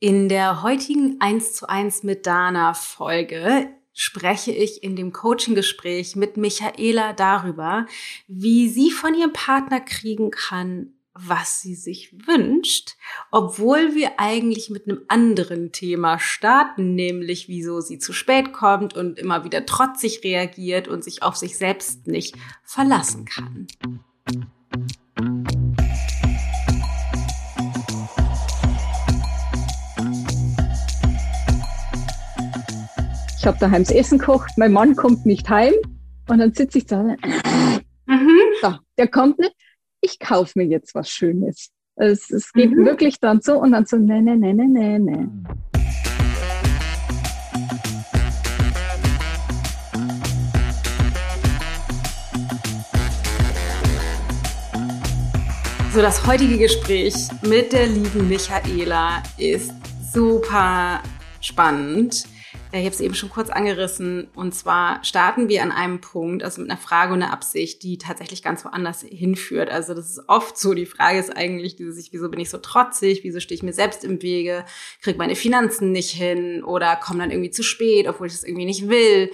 In der heutigen 1 zu 1 mit Dana Folge spreche ich in dem Coaching-Gespräch mit Michaela darüber, wie sie von ihrem Partner kriegen kann, was sie sich wünscht, obwohl wir eigentlich mit einem anderen Thema starten, nämlich wieso sie zu spät kommt und immer wieder trotzig reagiert und sich auf sich selbst nicht verlassen kann. Habe daheim das Essen gekocht, mein Mann kommt nicht heim und dann sitze ich da. Mhm. So, der kommt nicht. Ich kaufe mir jetzt was Schönes. Es, es geht mhm. wirklich dann so und dann so, ne, ne, ne, ne, ne, ne. So, das heutige Gespräch mit der lieben Michaela ist super spannend. Ich habe es eben schon kurz angerissen. Und zwar starten wir an einem Punkt, also mit einer Frage und einer Absicht, die tatsächlich ganz woanders hinführt. Also das ist oft so. Die Frage ist eigentlich dieses, wieso bin ich so trotzig? Wieso stehe ich mir selbst im Wege? Krieg meine Finanzen nicht hin? Oder komme dann irgendwie zu spät, obwohl ich das irgendwie nicht will?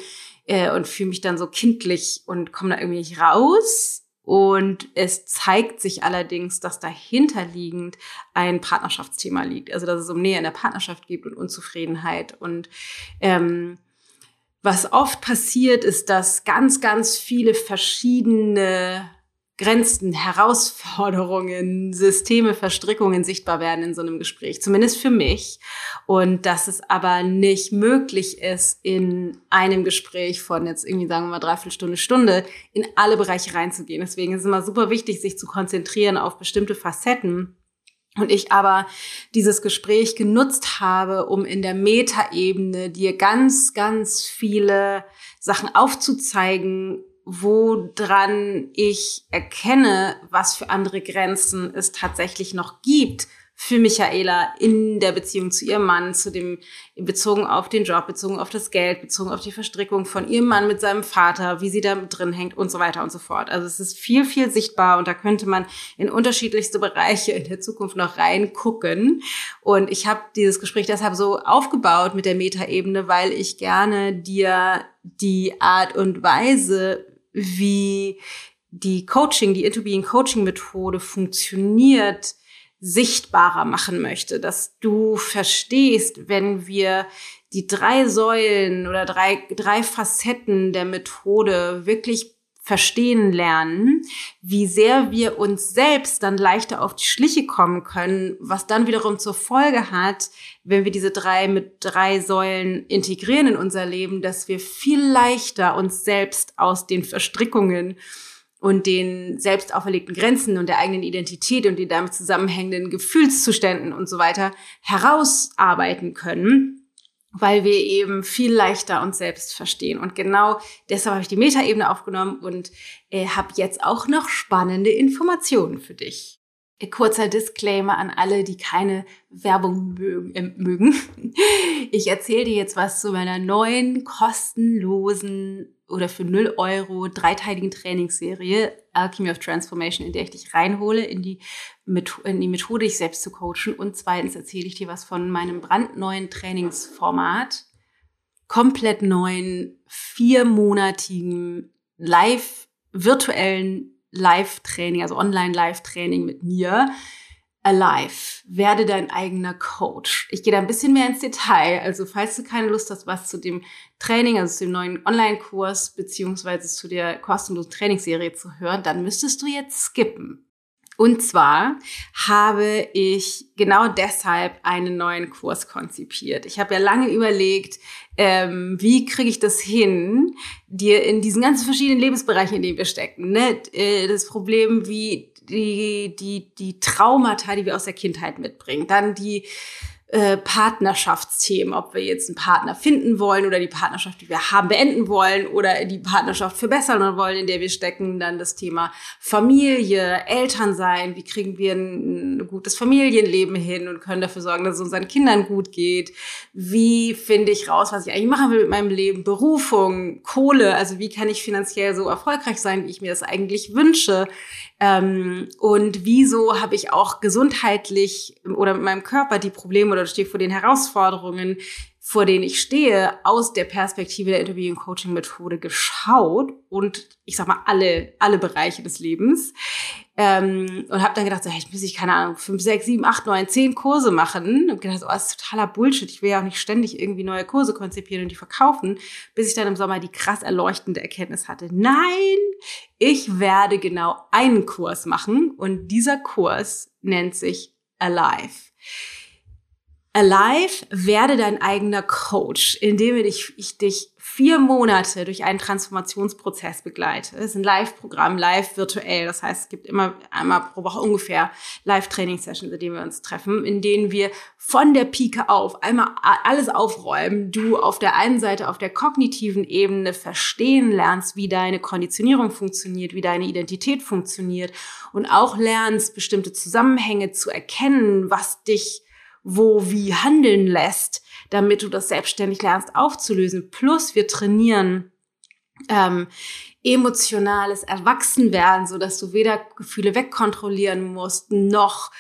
Äh, und fühle mich dann so kindlich und komme da irgendwie nicht raus und es zeigt sich allerdings, dass dahinterliegend ein Partnerschaftsthema liegt. Also dass es um Nähe in der Partnerschaft gibt und Unzufriedenheit. Und ähm, was oft passiert, ist, dass ganz, ganz viele verschiedene Grenzen, Herausforderungen, Systeme, Verstrickungen sichtbar werden in so einem Gespräch, zumindest für mich. Und dass es aber nicht möglich ist, in einem Gespräch von jetzt irgendwie, sagen wir mal, dreiviertel Stunde, Stunde, in alle Bereiche reinzugehen. Deswegen ist es immer super wichtig, sich zu konzentrieren auf bestimmte Facetten. Und ich aber dieses Gespräch genutzt habe, um in der Metaebene dir ganz, ganz viele Sachen aufzuzeigen, woran ich erkenne, was für andere Grenzen es tatsächlich noch gibt für Michaela in der Beziehung zu ihrem Mann, zu dem, bezogen auf den Job, bezogen auf das Geld, bezogen auf die Verstrickung von ihrem Mann mit seinem Vater, wie sie da drin hängt und so weiter und so fort. Also es ist viel, viel sichtbar und da könnte man in unterschiedlichste Bereiche in der Zukunft noch reingucken. Und ich habe dieses Gespräch deshalb so aufgebaut mit der Metaebene, weil ich gerne dir die Art und Weise, wie die Coaching, die Into Being Coaching Methode funktioniert, sichtbarer machen möchte, dass du verstehst, wenn wir die drei Säulen oder drei, drei Facetten der Methode wirklich verstehen lernen, wie sehr wir uns selbst dann leichter auf die Schliche kommen können, was dann wiederum zur Folge hat, wenn wir diese drei mit drei Säulen integrieren in unser Leben, dass wir viel leichter uns selbst aus den Verstrickungen und den selbst auferlegten Grenzen und der eigenen Identität und den damit zusammenhängenden Gefühlszuständen und so weiter herausarbeiten können weil wir eben viel leichter uns selbst verstehen. Und genau deshalb habe ich die Metaebene aufgenommen und äh, habe jetzt auch noch spannende Informationen für dich. Kurzer Disclaimer an alle, die keine Werbung mögen. Äh, mögen. Ich erzähle dir jetzt was zu meiner neuen kostenlosen oder für 0 Euro dreiteiligen Trainingsserie Alchemy of Transformation, in der ich dich reinhole in die, in die Methode, dich selbst zu coachen. Und zweitens erzähle ich dir was von meinem brandneuen Trainingsformat, komplett neuen, viermonatigen live, virtuellen Live-Training, also Online-Live-Training mit mir, Alive, werde dein eigener Coach. Ich gehe da ein bisschen mehr ins Detail. Also falls du keine Lust hast, was zu dem Training, also zu dem neuen Online-Kurs beziehungsweise zu der kostenlosen Trainingsserie zu hören, dann müsstest du jetzt skippen. Und zwar habe ich genau deshalb einen neuen Kurs konzipiert. Ich habe ja lange überlegt, ähm, wie kriege ich das hin, dir in diesen ganzen verschiedenen Lebensbereichen, in denen wir stecken, ne, äh, das Problem, wie die, die, die Traumata, die wir aus der Kindheit mitbringen, dann die äh, Partnerschaftsthemen, ob wir jetzt einen Partner finden wollen oder die Partnerschaft, die wir haben, beenden wollen oder die Partnerschaft verbessern wollen, in der wir stecken. Dann das Thema Familie, Elternsein, wie kriegen wir ein gutes Familienleben hin und können dafür sorgen, dass es unseren Kindern gut geht. Wie finde ich raus, was ich eigentlich machen will mit meinem Leben? Berufung, Kohle, also wie kann ich finanziell so erfolgreich sein, wie ich mir das eigentlich wünsche? Ähm, und wieso habe ich auch gesundheitlich oder mit meinem Körper die Probleme oder stehe vor den Herausforderungen, vor denen ich stehe, aus der Perspektive der Interview- und Coaching-Methode geschaut und ich sag mal alle, alle Bereiche des Lebens. Ähm, und habe dann gedacht, so, hey, jetzt muss ich, keine Ahnung, fünf, sechs, sieben, acht, neun, zehn Kurse machen. Und gedacht, so, oh, das ist totaler Bullshit. Ich will ja auch nicht ständig irgendwie neue Kurse konzipieren und die verkaufen, bis ich dann im Sommer die krass erleuchtende Erkenntnis hatte. Nein, ich werde genau einen Kurs machen und dieser Kurs nennt sich Alive. Alive, werde dein eigener Coach, indem ich, ich dich vier Monate durch einen Transformationsprozess begleite. Es ist ein Live-Programm, live virtuell. Das heißt, es gibt immer einmal pro Woche ungefähr Live-Training-Sessions, in denen wir uns treffen, in denen wir von der Pike auf einmal alles aufräumen. Du auf der einen Seite auf der kognitiven Ebene verstehen lernst, wie deine Konditionierung funktioniert, wie deine Identität funktioniert und auch lernst, bestimmte Zusammenhänge zu erkennen, was dich wo wie handeln lässt, damit du das selbstständig lernst aufzulösen. Plus wir trainieren ähm, emotionales Erwachsenwerden, so dass du weder Gefühle wegkontrollieren musst, noch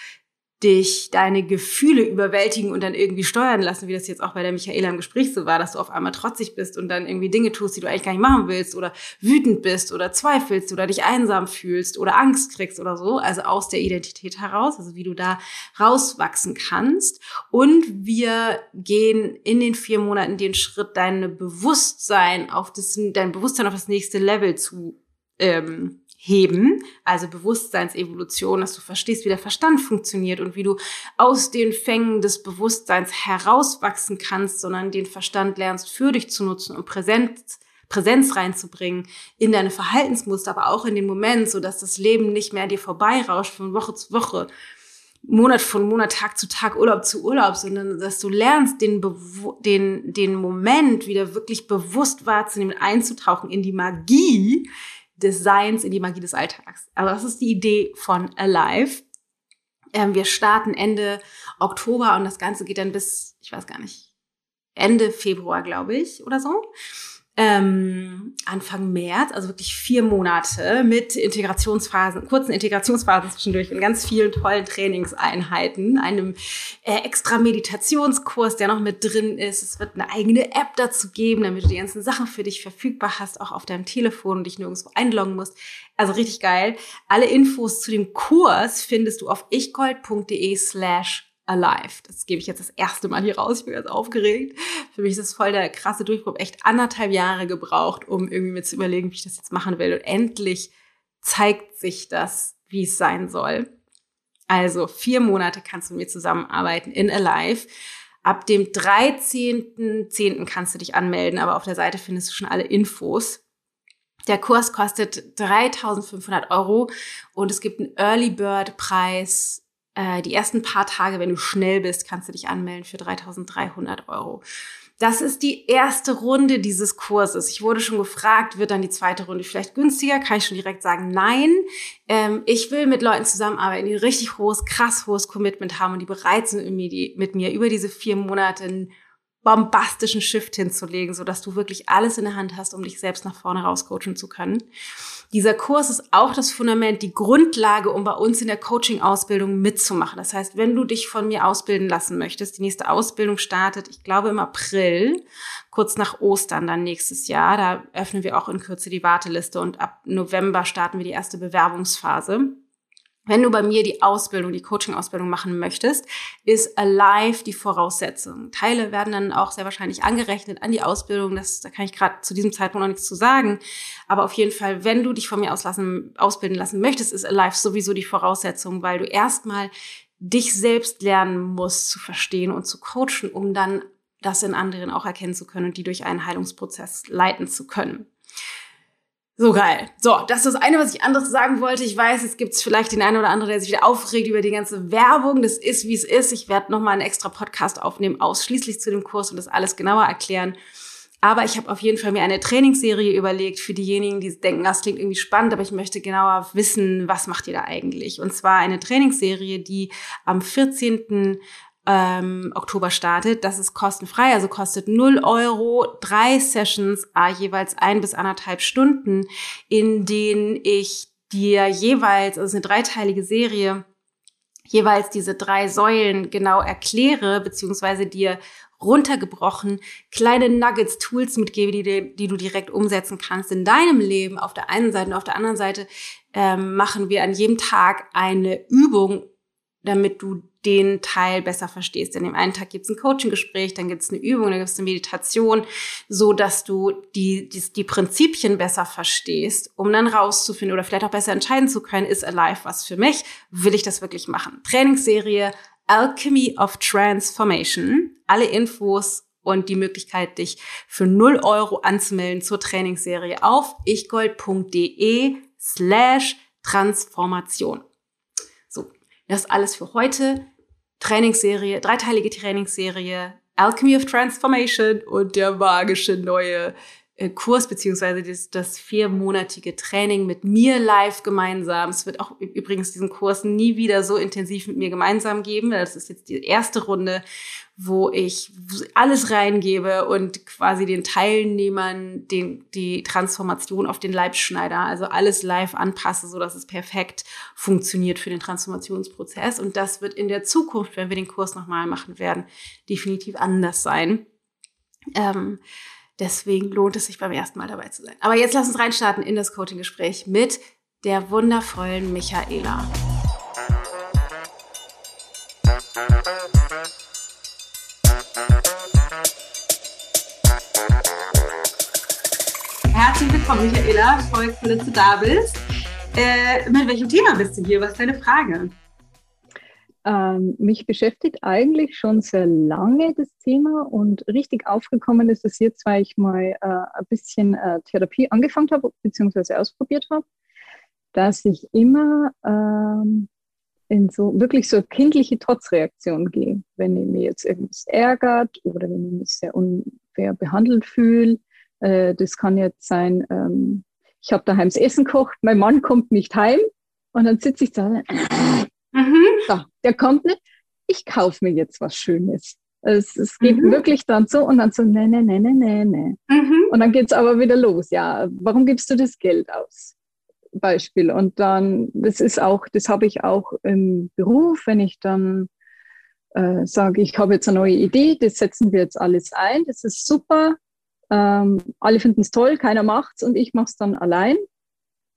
dich deine Gefühle überwältigen und dann irgendwie steuern lassen, wie das jetzt auch bei der Michaela im Gespräch so war, dass du auf einmal trotzig bist und dann irgendwie Dinge tust, die du eigentlich gar nicht machen willst oder wütend bist oder zweifelst oder dich einsam fühlst oder Angst kriegst oder so, also aus der Identität heraus, also wie du da rauswachsen kannst. Und wir gehen in den vier Monaten den Schritt, dein Bewusstsein auf das, dein Bewusstsein auf das nächste Level zu ähm, heben, also Bewusstseinsevolution, dass du verstehst, wie der Verstand funktioniert und wie du aus den Fängen des Bewusstseins herauswachsen kannst, sondern den Verstand lernst für dich zu nutzen und Präsenz, Präsenz reinzubringen in deine Verhaltensmuster, aber auch in den Moment, so dass das Leben nicht mehr dir vorbeirauscht von Woche zu Woche, Monat von Monat, Tag zu Tag, Urlaub zu Urlaub, sondern dass du lernst, den, den, den Moment wieder wirklich bewusst wahrzunehmen, einzutauchen in die Magie, des Seins in die Magie des Alltags. Also das ist die Idee von Alive. Ähm, wir starten Ende Oktober und das Ganze geht dann bis, ich weiß gar nicht, Ende Februar, glaube ich, oder so ähm, Anfang März, also wirklich vier Monate mit Integrationsphasen, kurzen Integrationsphasen zwischendurch und ganz vielen tollen Trainingseinheiten, einem äh, extra Meditationskurs, der noch mit drin ist. Es wird eine eigene App dazu geben, damit du die ganzen Sachen für dich verfügbar hast, auch auf deinem Telefon und dich nirgendwo einloggen musst. Also richtig geil. Alle Infos zu dem Kurs findest du auf ichgold.de slash Alive. Das gebe ich jetzt das erste Mal hier raus. Ich bin ganz aufgeregt. Für mich ist das voll der krasse Durchbruch. Echt anderthalb Jahre gebraucht, um irgendwie mir zu überlegen, wie ich das jetzt machen will. Und endlich zeigt sich das, wie es sein soll. Also vier Monate kannst du mit mir zusammenarbeiten in Alive. Ab dem 13.10. kannst du dich anmelden, aber auf der Seite findest du schon alle Infos. Der Kurs kostet 3500 Euro und es gibt einen Early Bird Preis äh, die ersten paar Tage, wenn du schnell bist, kannst du dich anmelden für 3300 Euro. Das ist die erste Runde dieses Kurses. Ich wurde schon gefragt, wird dann die zweite Runde vielleicht günstiger? Kann ich schon direkt sagen, nein. Ähm, ich will mit Leuten zusammenarbeiten, die ein richtig hohes, krass hohes Commitment haben und die bereit sind, mit mir über diese vier Monate bombastischen Shift hinzulegen, so dass du wirklich alles in der Hand hast, um dich selbst nach vorne rauscoachen zu können. Dieser Kurs ist auch das Fundament, die Grundlage, um bei uns in der Coaching-Ausbildung mitzumachen. Das heißt, wenn du dich von mir ausbilden lassen möchtest, die nächste Ausbildung startet, ich glaube im April, kurz nach Ostern dann nächstes Jahr. Da öffnen wir auch in Kürze die Warteliste und ab November starten wir die erste Bewerbungsphase. Wenn du bei mir die Ausbildung, die Coaching-Ausbildung machen möchtest, ist Alive die Voraussetzung. Teile werden dann auch sehr wahrscheinlich angerechnet an die Ausbildung. Das, da kann ich gerade zu diesem Zeitpunkt noch nichts zu sagen. Aber auf jeden Fall, wenn du dich von mir auslassen, ausbilden lassen möchtest, ist Alive sowieso die Voraussetzung, weil du erstmal dich selbst lernen musst zu verstehen und zu coachen, um dann das in anderen auch erkennen zu können und die durch einen Heilungsprozess leiten zu können. So geil. So, das ist das eine, was ich anderes sagen wollte. Ich weiß, es gibt vielleicht den einen oder anderen, der sich wieder aufregt über die ganze Werbung. Das ist, wie es ist. Ich werde nochmal einen extra Podcast aufnehmen, ausschließlich zu dem Kurs und das alles genauer erklären. Aber ich habe auf jeden Fall mir eine Trainingsserie überlegt für diejenigen, die denken, das klingt irgendwie spannend, aber ich möchte genauer wissen, was macht ihr da eigentlich? Und zwar eine Trainingsserie, die am 14 ähm, Oktober startet. Das ist kostenfrei, also kostet 0 Euro, drei Sessions, äh, jeweils ein bis anderthalb Stunden, in denen ich dir jeweils, also eine dreiteilige Serie, jeweils diese drei Säulen genau erkläre, beziehungsweise dir runtergebrochen kleine Nuggets, Tools mitgebe, die, die du direkt umsetzen kannst in deinem Leben auf der einen Seite und auf der anderen Seite ähm, machen wir an jedem Tag eine Übung, damit du den Teil besser verstehst. Denn im einen Tag gibt es ein Coaching-Gespräch, dann gibt es eine Übung, dann gibt es eine Meditation, so dass du die, die, die Prinzipien besser verstehst, um dann rauszufinden oder vielleicht auch besser entscheiden zu können, ist Alive was für mich? Will ich das wirklich machen? Trainingsserie Alchemy of Transformation. Alle Infos und die Möglichkeit, dich für 0 Euro anzumelden zur Trainingsserie auf ichgold.de slash Transformation. So, das alles für heute. Trainingsserie, dreiteilige Trainingsserie, Alchemy of Transformation und der magische neue Kurs beziehungsweise das, das viermonatige Training mit mir live gemeinsam. Es wird auch übrigens diesen Kurs nie wieder so intensiv mit mir gemeinsam geben. Das ist jetzt die erste Runde, wo ich alles reingebe und quasi den Teilnehmern den, die Transformation auf den Leib schneide. Also alles live anpasse, so dass es perfekt funktioniert für den Transformationsprozess. Und das wird in der Zukunft, wenn wir den Kurs nochmal machen werden, definitiv anders sein. Ähm, Deswegen lohnt es sich beim ersten Mal dabei zu sein. Aber jetzt lass uns reinstarten in das Coaching-Gespräch mit der wundervollen Michaela. Herzlich willkommen, Michaela. Voll cool, dass du da bist. Äh, mit welchem Thema bist du hier? Was ist deine Frage? Ähm, mich beschäftigt eigentlich schon sehr lange das Thema und richtig aufgekommen ist es jetzt, weil ich mal äh, ein bisschen äh, Therapie angefangen habe bzw. ausprobiert habe, dass ich immer ähm, in so wirklich so kindliche Trotzreaktion gehe, wenn ich mir jetzt irgendwas ärgert oder wenn ich mich sehr unfair behandelt fühle. Äh, das kann jetzt sein, ähm, ich habe daheim das Essen gekocht, mein Mann kommt nicht heim und dann sitze ich da Mhm. So, der kommt nicht. Ich kaufe mir jetzt was Schönes. Es, es geht mhm. wirklich dann so und dann so, ne, ne, ne, ne, ne, ne. Mhm. Und dann geht's aber wieder los. Ja, warum gibst du das Geld aus? Beispiel. Und dann, das ist auch, das habe ich auch im Beruf, wenn ich dann äh, sage, ich habe jetzt eine neue Idee, das setzen wir jetzt alles ein, das ist super. Ähm, alle finden es toll, keiner macht's und ich mache es dann allein.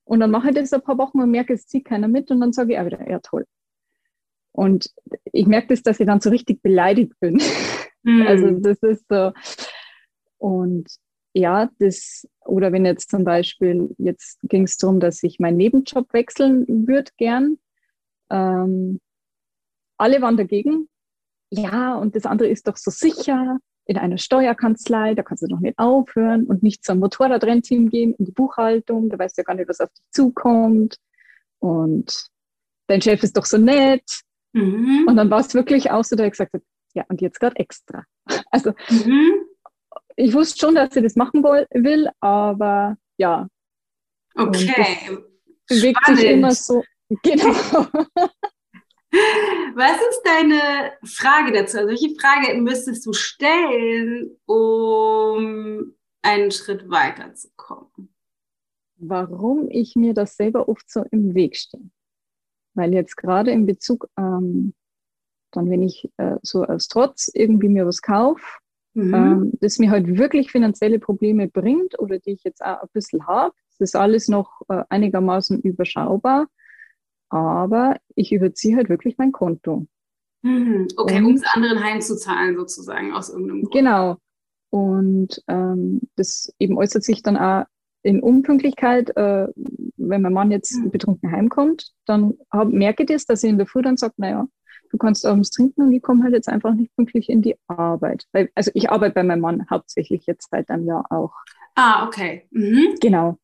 Und dann mache ich das ein paar Wochen und merke, es zieht keiner mit und dann sage ich auch wieder, ja toll. Und ich merke das, dass ich dann so richtig beleidigt bin. Mhm. Also das ist so. Und ja, das, oder wenn jetzt zum Beispiel, jetzt ging es darum, dass ich meinen Nebenjob wechseln würde gern. Ähm, alle waren dagegen. Ja, und das andere ist doch so sicher in einer Steuerkanzlei, da kannst du doch nicht aufhören und nicht zum Motorradrennteam gehen, in die Buchhaltung, da weißt du ja gar nicht, was auf dich zukommt. Und dein Chef ist doch so nett Mhm. Und dann war es wirklich auch so, dass ich gesagt habe, ja, und jetzt gerade extra. Also mhm. ich wusste schon, dass sie das machen will, aber ja. Okay. Bewegt Spannend. sich immer so. Genau. Was ist deine Frage dazu? Also welche Frage müsstest du stellen, um einen Schritt weiterzukommen? Warum ich mir das selber oft so im Weg stehe. Weil jetzt gerade in Bezug, ähm, dann wenn ich äh, so als Trotz irgendwie mir was kaufe, mhm. ähm, das mir halt wirklich finanzielle Probleme bringt oder die ich jetzt auch ein bisschen habe, das ist alles noch äh, einigermaßen überschaubar, aber ich überziehe halt wirklich mein Konto. Mhm. Okay, um es anderen heimzuzahlen sozusagen aus irgendeinem Grund. Genau. Und ähm, das eben äußert sich dann auch in Unpünktlichkeit, äh, wenn mein Mann jetzt betrunken heimkommt, dann hab, merke ich das, dass er in der Früh dann sagt, naja, du kannst abends trinken und ich komme halt jetzt einfach nicht pünktlich in die Arbeit. Weil, also ich arbeite bei meinem Mann hauptsächlich jetzt seit einem Jahr auch. Ah, okay. Mhm. Genau.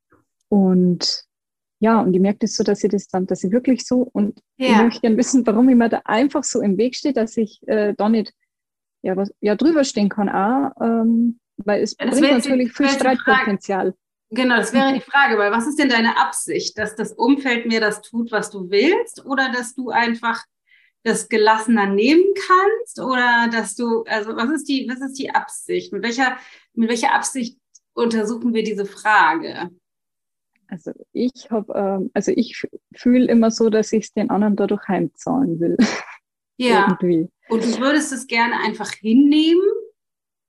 Und ja, und ich merke das so, dass ich das dann, dass ich wirklich so, und ja. ich möchte gerne wissen, warum ich mir da einfach so im Weg stehe, dass ich äh, da nicht ja, was, ja drüber stehen kann auch, ähm, weil es das bringt natürlich viel Streitpotenzial. Genau, das wäre die Frage, weil was ist denn deine Absicht, dass das Umfeld mir das tut, was du willst, oder dass du einfach das gelassener nehmen kannst, oder dass du, also was ist die, was ist die Absicht? Mit welcher, mit welcher Absicht untersuchen wir diese Frage? Also ich habe, ähm, also ich fühle immer so, dass ich es den anderen dadurch heimzahlen will. Ja. Irgendwie. Und du würdest es gerne einfach hinnehmen?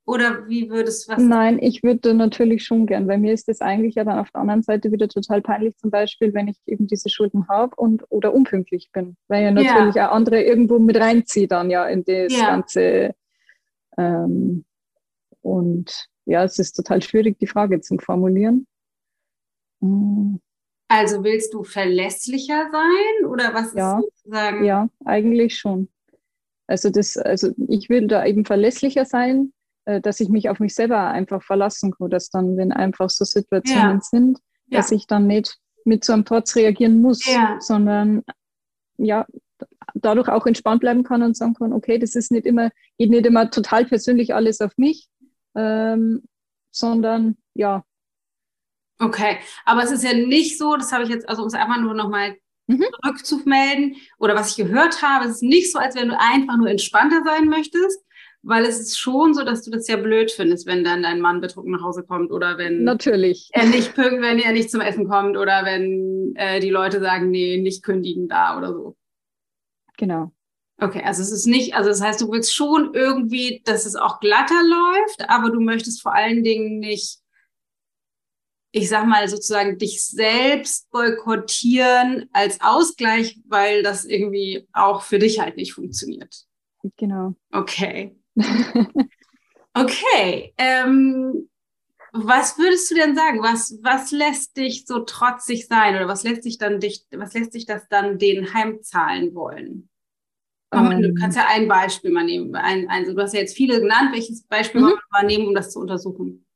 Oder wie würdest du was? Nein, ich würde natürlich schon gern, weil mir ist das eigentlich ja dann auf der anderen Seite wieder total peinlich, zum Beispiel, wenn ich eben diese Schulden habe und oder unpünktlich bin, weil ja natürlich ja. auch andere irgendwo mit reinziehe dann ja in das ja. Ganze. Ähm, und ja, es ist total schwierig, die Frage zu formulieren. Mhm. Also willst du verlässlicher sein oder was ja, ist sozusagen? Ja, eigentlich schon. Also das, also ich will da eben verlässlicher sein, dass ich mich auf mich selber einfach verlassen kann, dass dann, wenn einfach so Situationen ja. sind, ja. dass ich dann nicht mit so einem Trotz reagieren muss, ja. sondern ja, dadurch auch entspannt bleiben kann und sagen kann, okay, das ist nicht immer, geht nicht immer total persönlich alles auf mich, ähm, sondern ja. Okay, aber es ist ja nicht so, das habe ich jetzt, also um es einfach nur nochmal mhm. zurückzumelden oder was ich gehört habe, es ist nicht so, als wenn du einfach nur entspannter sein möchtest, weil es ist schon so, dass du das ja blöd findest, wenn dann dein Mann betrunken nach Hause kommt oder wenn Natürlich. er nicht wenn er nicht zum Essen kommt oder wenn äh, die Leute sagen, nee, nicht kündigen da oder so. Genau. Okay, also es ist nicht, also das heißt, du willst schon irgendwie, dass es auch glatter läuft, aber du möchtest vor allen Dingen nicht, ich sag mal sozusagen, dich selbst boykottieren als Ausgleich, weil das irgendwie auch für dich halt nicht funktioniert. Genau. Okay. okay. Ähm, was würdest du denn sagen? Was, was lässt dich so trotzig sein oder was lässt sich dann dich, was lässt sich das dann den heimzahlen wollen? Um, du ähm. kannst ja ein Beispiel mal nehmen. Ein, also du hast ja jetzt viele genannt. Welches Beispiel mhm. wollen wir mal nehmen, um das zu untersuchen?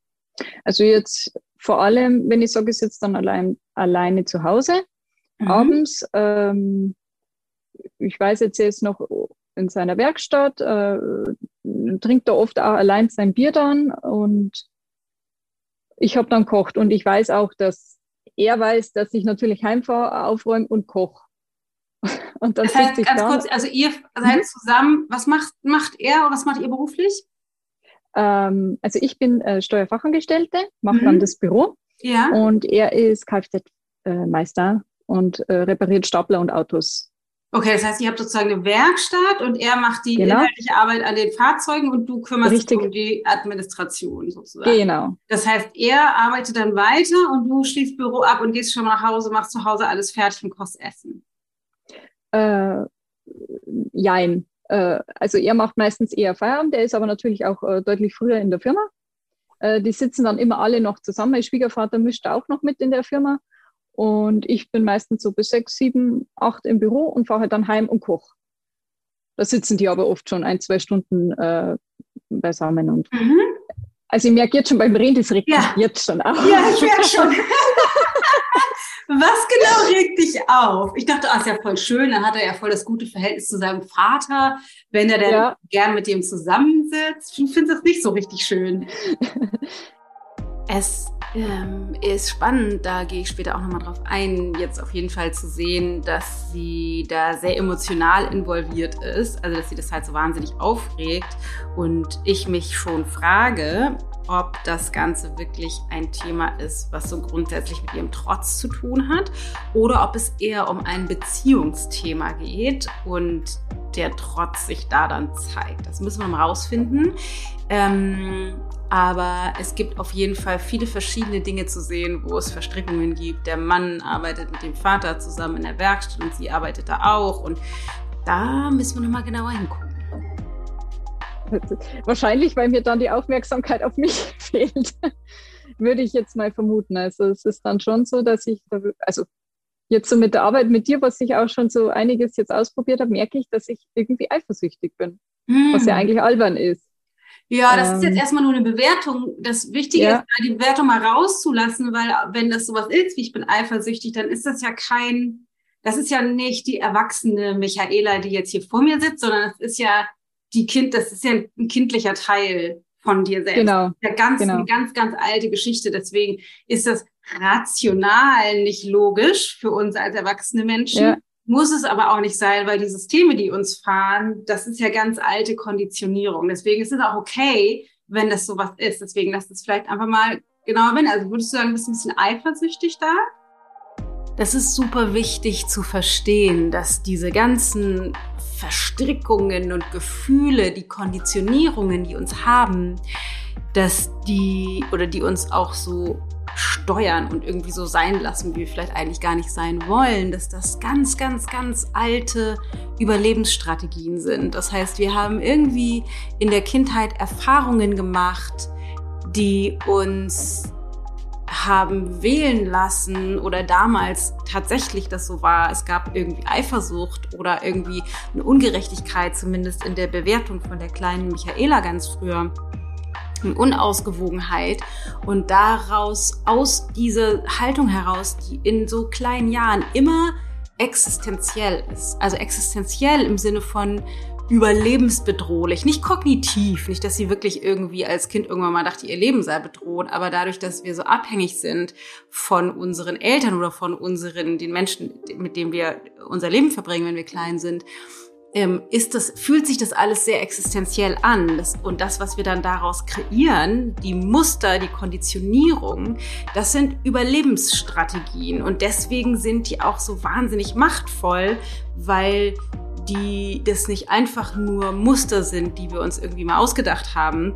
Also jetzt vor allem, wenn ich sage, ich sitze dann allein, alleine zu Hause mhm. abends. Ähm, ich weiß jetzt, ist noch in seiner Werkstatt, äh, trinkt da oft auch allein sein Bier dann und ich habe dann kocht und ich weiß auch, dass er weiß, dass ich natürlich heimfahre, aufräume und koche. Und dann das heißt, ganz dann, kurz, also ihr seid mhm. zusammen, was macht, macht er oder was macht ihr beruflich? Ähm, also ich bin äh, Steuerfachangestellte, mache mhm. dann das Büro ja. und er ist Kfz-Meister und äh, repariert Stapler und Autos. Okay, das heißt, ihr habt sozusagen eine Werkstatt und er macht die genau. inhaltliche Arbeit an den Fahrzeugen und du kümmerst Richtig. dich um die Administration sozusagen. Genau. Das heißt, er arbeitet dann weiter und du schließt Büro ab und gehst schon nach Hause, machst zu Hause alles fertig und kostet Essen. Äh, jein. Äh, also er macht meistens eher Feierabend, der ist aber natürlich auch äh, deutlich früher in der Firma. Äh, die sitzen dann immer alle noch zusammen. Mein Schwiegervater mischt auch noch mit in der Firma. Und ich bin meistens so bis sechs, sieben, acht im Büro und fahre halt dann heim und koche. Da sitzen die aber oft schon ein, zwei Stunden äh, beisammen. Und mhm. Also ich merke jetzt schon beim Reden, das regt ja. mich jetzt schon auf. Ja, ich merke schon. Was genau regt dich auf? Ich dachte, ah, ist ja voll schön, dann hat er ja voll das gute Verhältnis zu seinem Vater, wenn er denn ja. gern mit dem zusammensitzt. Ich finde das nicht so richtig schön. Es ähm, ist spannend, da gehe ich später auch nochmal drauf ein, jetzt auf jeden Fall zu sehen, dass sie da sehr emotional involviert ist, also dass sie das halt so wahnsinnig aufregt und ich mich schon frage, ob das Ganze wirklich ein Thema ist, was so grundsätzlich mit ihrem Trotz zu tun hat oder ob es eher um ein Beziehungsthema geht und der Trotz sich da dann zeigt. Das müssen wir mal rausfinden. Ähm, aber es gibt auf jeden Fall viele verschiedene Dinge zu sehen, wo es Verstrickungen gibt. Der Mann arbeitet mit dem Vater zusammen in der Werkstatt und sie arbeitet da auch. Und da müssen wir nochmal genauer hingucken. Wahrscheinlich, weil mir dann die Aufmerksamkeit auf mich fehlt, würde ich jetzt mal vermuten. Also es ist dann schon so, dass ich, also jetzt so mit der Arbeit mit dir, was ich auch schon so einiges jetzt ausprobiert habe, merke ich, dass ich irgendwie eifersüchtig bin, hm. was ja eigentlich albern ist. Ja, das ähm, ist jetzt ähm, erstmal nur eine Bewertung. Das Wichtige ja. ist, die Bewertung mal rauszulassen, weil wenn das sowas ist, wie ich bin eifersüchtig, dann ist das ja kein, das ist ja nicht die erwachsene Michaela, die jetzt hier vor mir sitzt, sondern es ist ja die Kind, das ist ja ein kindlicher Teil von dir selbst. Genau. Ja, ganz, genau. eine ganz, ganz alte Geschichte. Deswegen ist das rational nicht logisch für uns als erwachsene Menschen. Ja. Muss es aber auch nicht sein, weil die Systeme, die uns fahren, das ist ja ganz alte Konditionierung. Deswegen ist es auch okay, wenn das sowas ist. Deswegen lass es vielleicht einfach mal genauer wenn. Also würdest du sagen, bist du ein bisschen eifersüchtig da? Das ist super wichtig zu verstehen, dass diese ganzen Verstrickungen und Gefühle, die Konditionierungen, die uns haben, dass die oder die uns auch so steuern und irgendwie so sein lassen, wie wir vielleicht eigentlich gar nicht sein wollen, dass das ganz, ganz, ganz alte Überlebensstrategien sind. Das heißt, wir haben irgendwie in der Kindheit Erfahrungen gemacht, die uns haben wählen lassen oder damals tatsächlich das so war. Es gab irgendwie Eifersucht oder irgendwie eine Ungerechtigkeit, zumindest in der Bewertung von der kleinen Michaela ganz früher. Eine Unausgewogenheit und daraus, aus dieser Haltung heraus, die in so kleinen Jahren immer existenziell ist. Also existenziell im Sinne von überlebensbedrohlich. Nicht kognitiv, nicht, dass sie wirklich irgendwie als Kind irgendwann mal dachte, ihr Leben sei bedroht, aber dadurch, dass wir so abhängig sind von unseren Eltern oder von unseren, den Menschen, mit denen wir unser Leben verbringen, wenn wir klein sind, ist das, fühlt sich das alles sehr existenziell an. Und das, was wir dann daraus kreieren, die Muster, die Konditionierung, das sind Überlebensstrategien. Und deswegen sind die auch so wahnsinnig machtvoll, weil die das nicht einfach nur Muster sind, die wir uns irgendwie mal ausgedacht haben,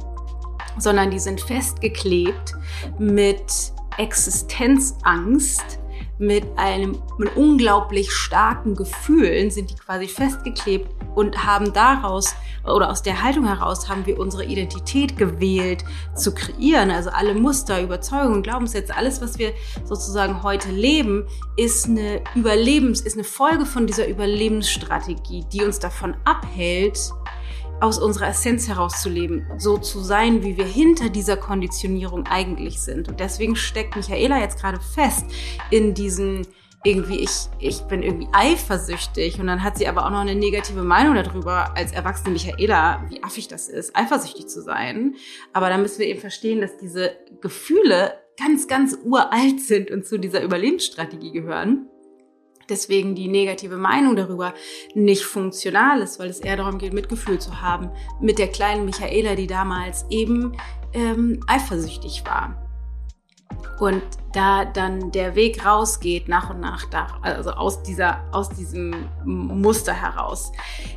sondern die sind festgeklebt mit Existenzangst, mit einem mit unglaublich starken Gefühlen sind die quasi festgeklebt und haben daraus oder aus der Haltung heraus haben wir unsere Identität gewählt zu kreieren. Also alle Muster, Überzeugungen, Glaubenssätze, alles, was wir sozusagen heute leben, ist eine Überlebens, ist eine Folge von dieser Überlebensstrategie, die uns davon abhält, aus unserer Essenz herauszuleben, so zu sein, wie wir hinter dieser Konditionierung eigentlich sind. Und deswegen steckt Michaela jetzt gerade fest in diesen irgendwie, ich, ich bin irgendwie eifersüchtig und dann hat sie aber auch noch eine negative Meinung darüber, als erwachsene Michaela, wie affig das ist, eifersüchtig zu sein. Aber da müssen wir eben verstehen, dass diese Gefühle ganz, ganz uralt sind und zu dieser Überlebensstrategie gehören deswegen die negative Meinung darüber nicht funktional ist, weil es eher darum geht, Mitgefühl zu haben mit der kleinen Michaela, die damals eben ähm, eifersüchtig war. Und da dann der Weg rausgeht, nach und nach, da, also aus, dieser, aus diesem Muster heraus.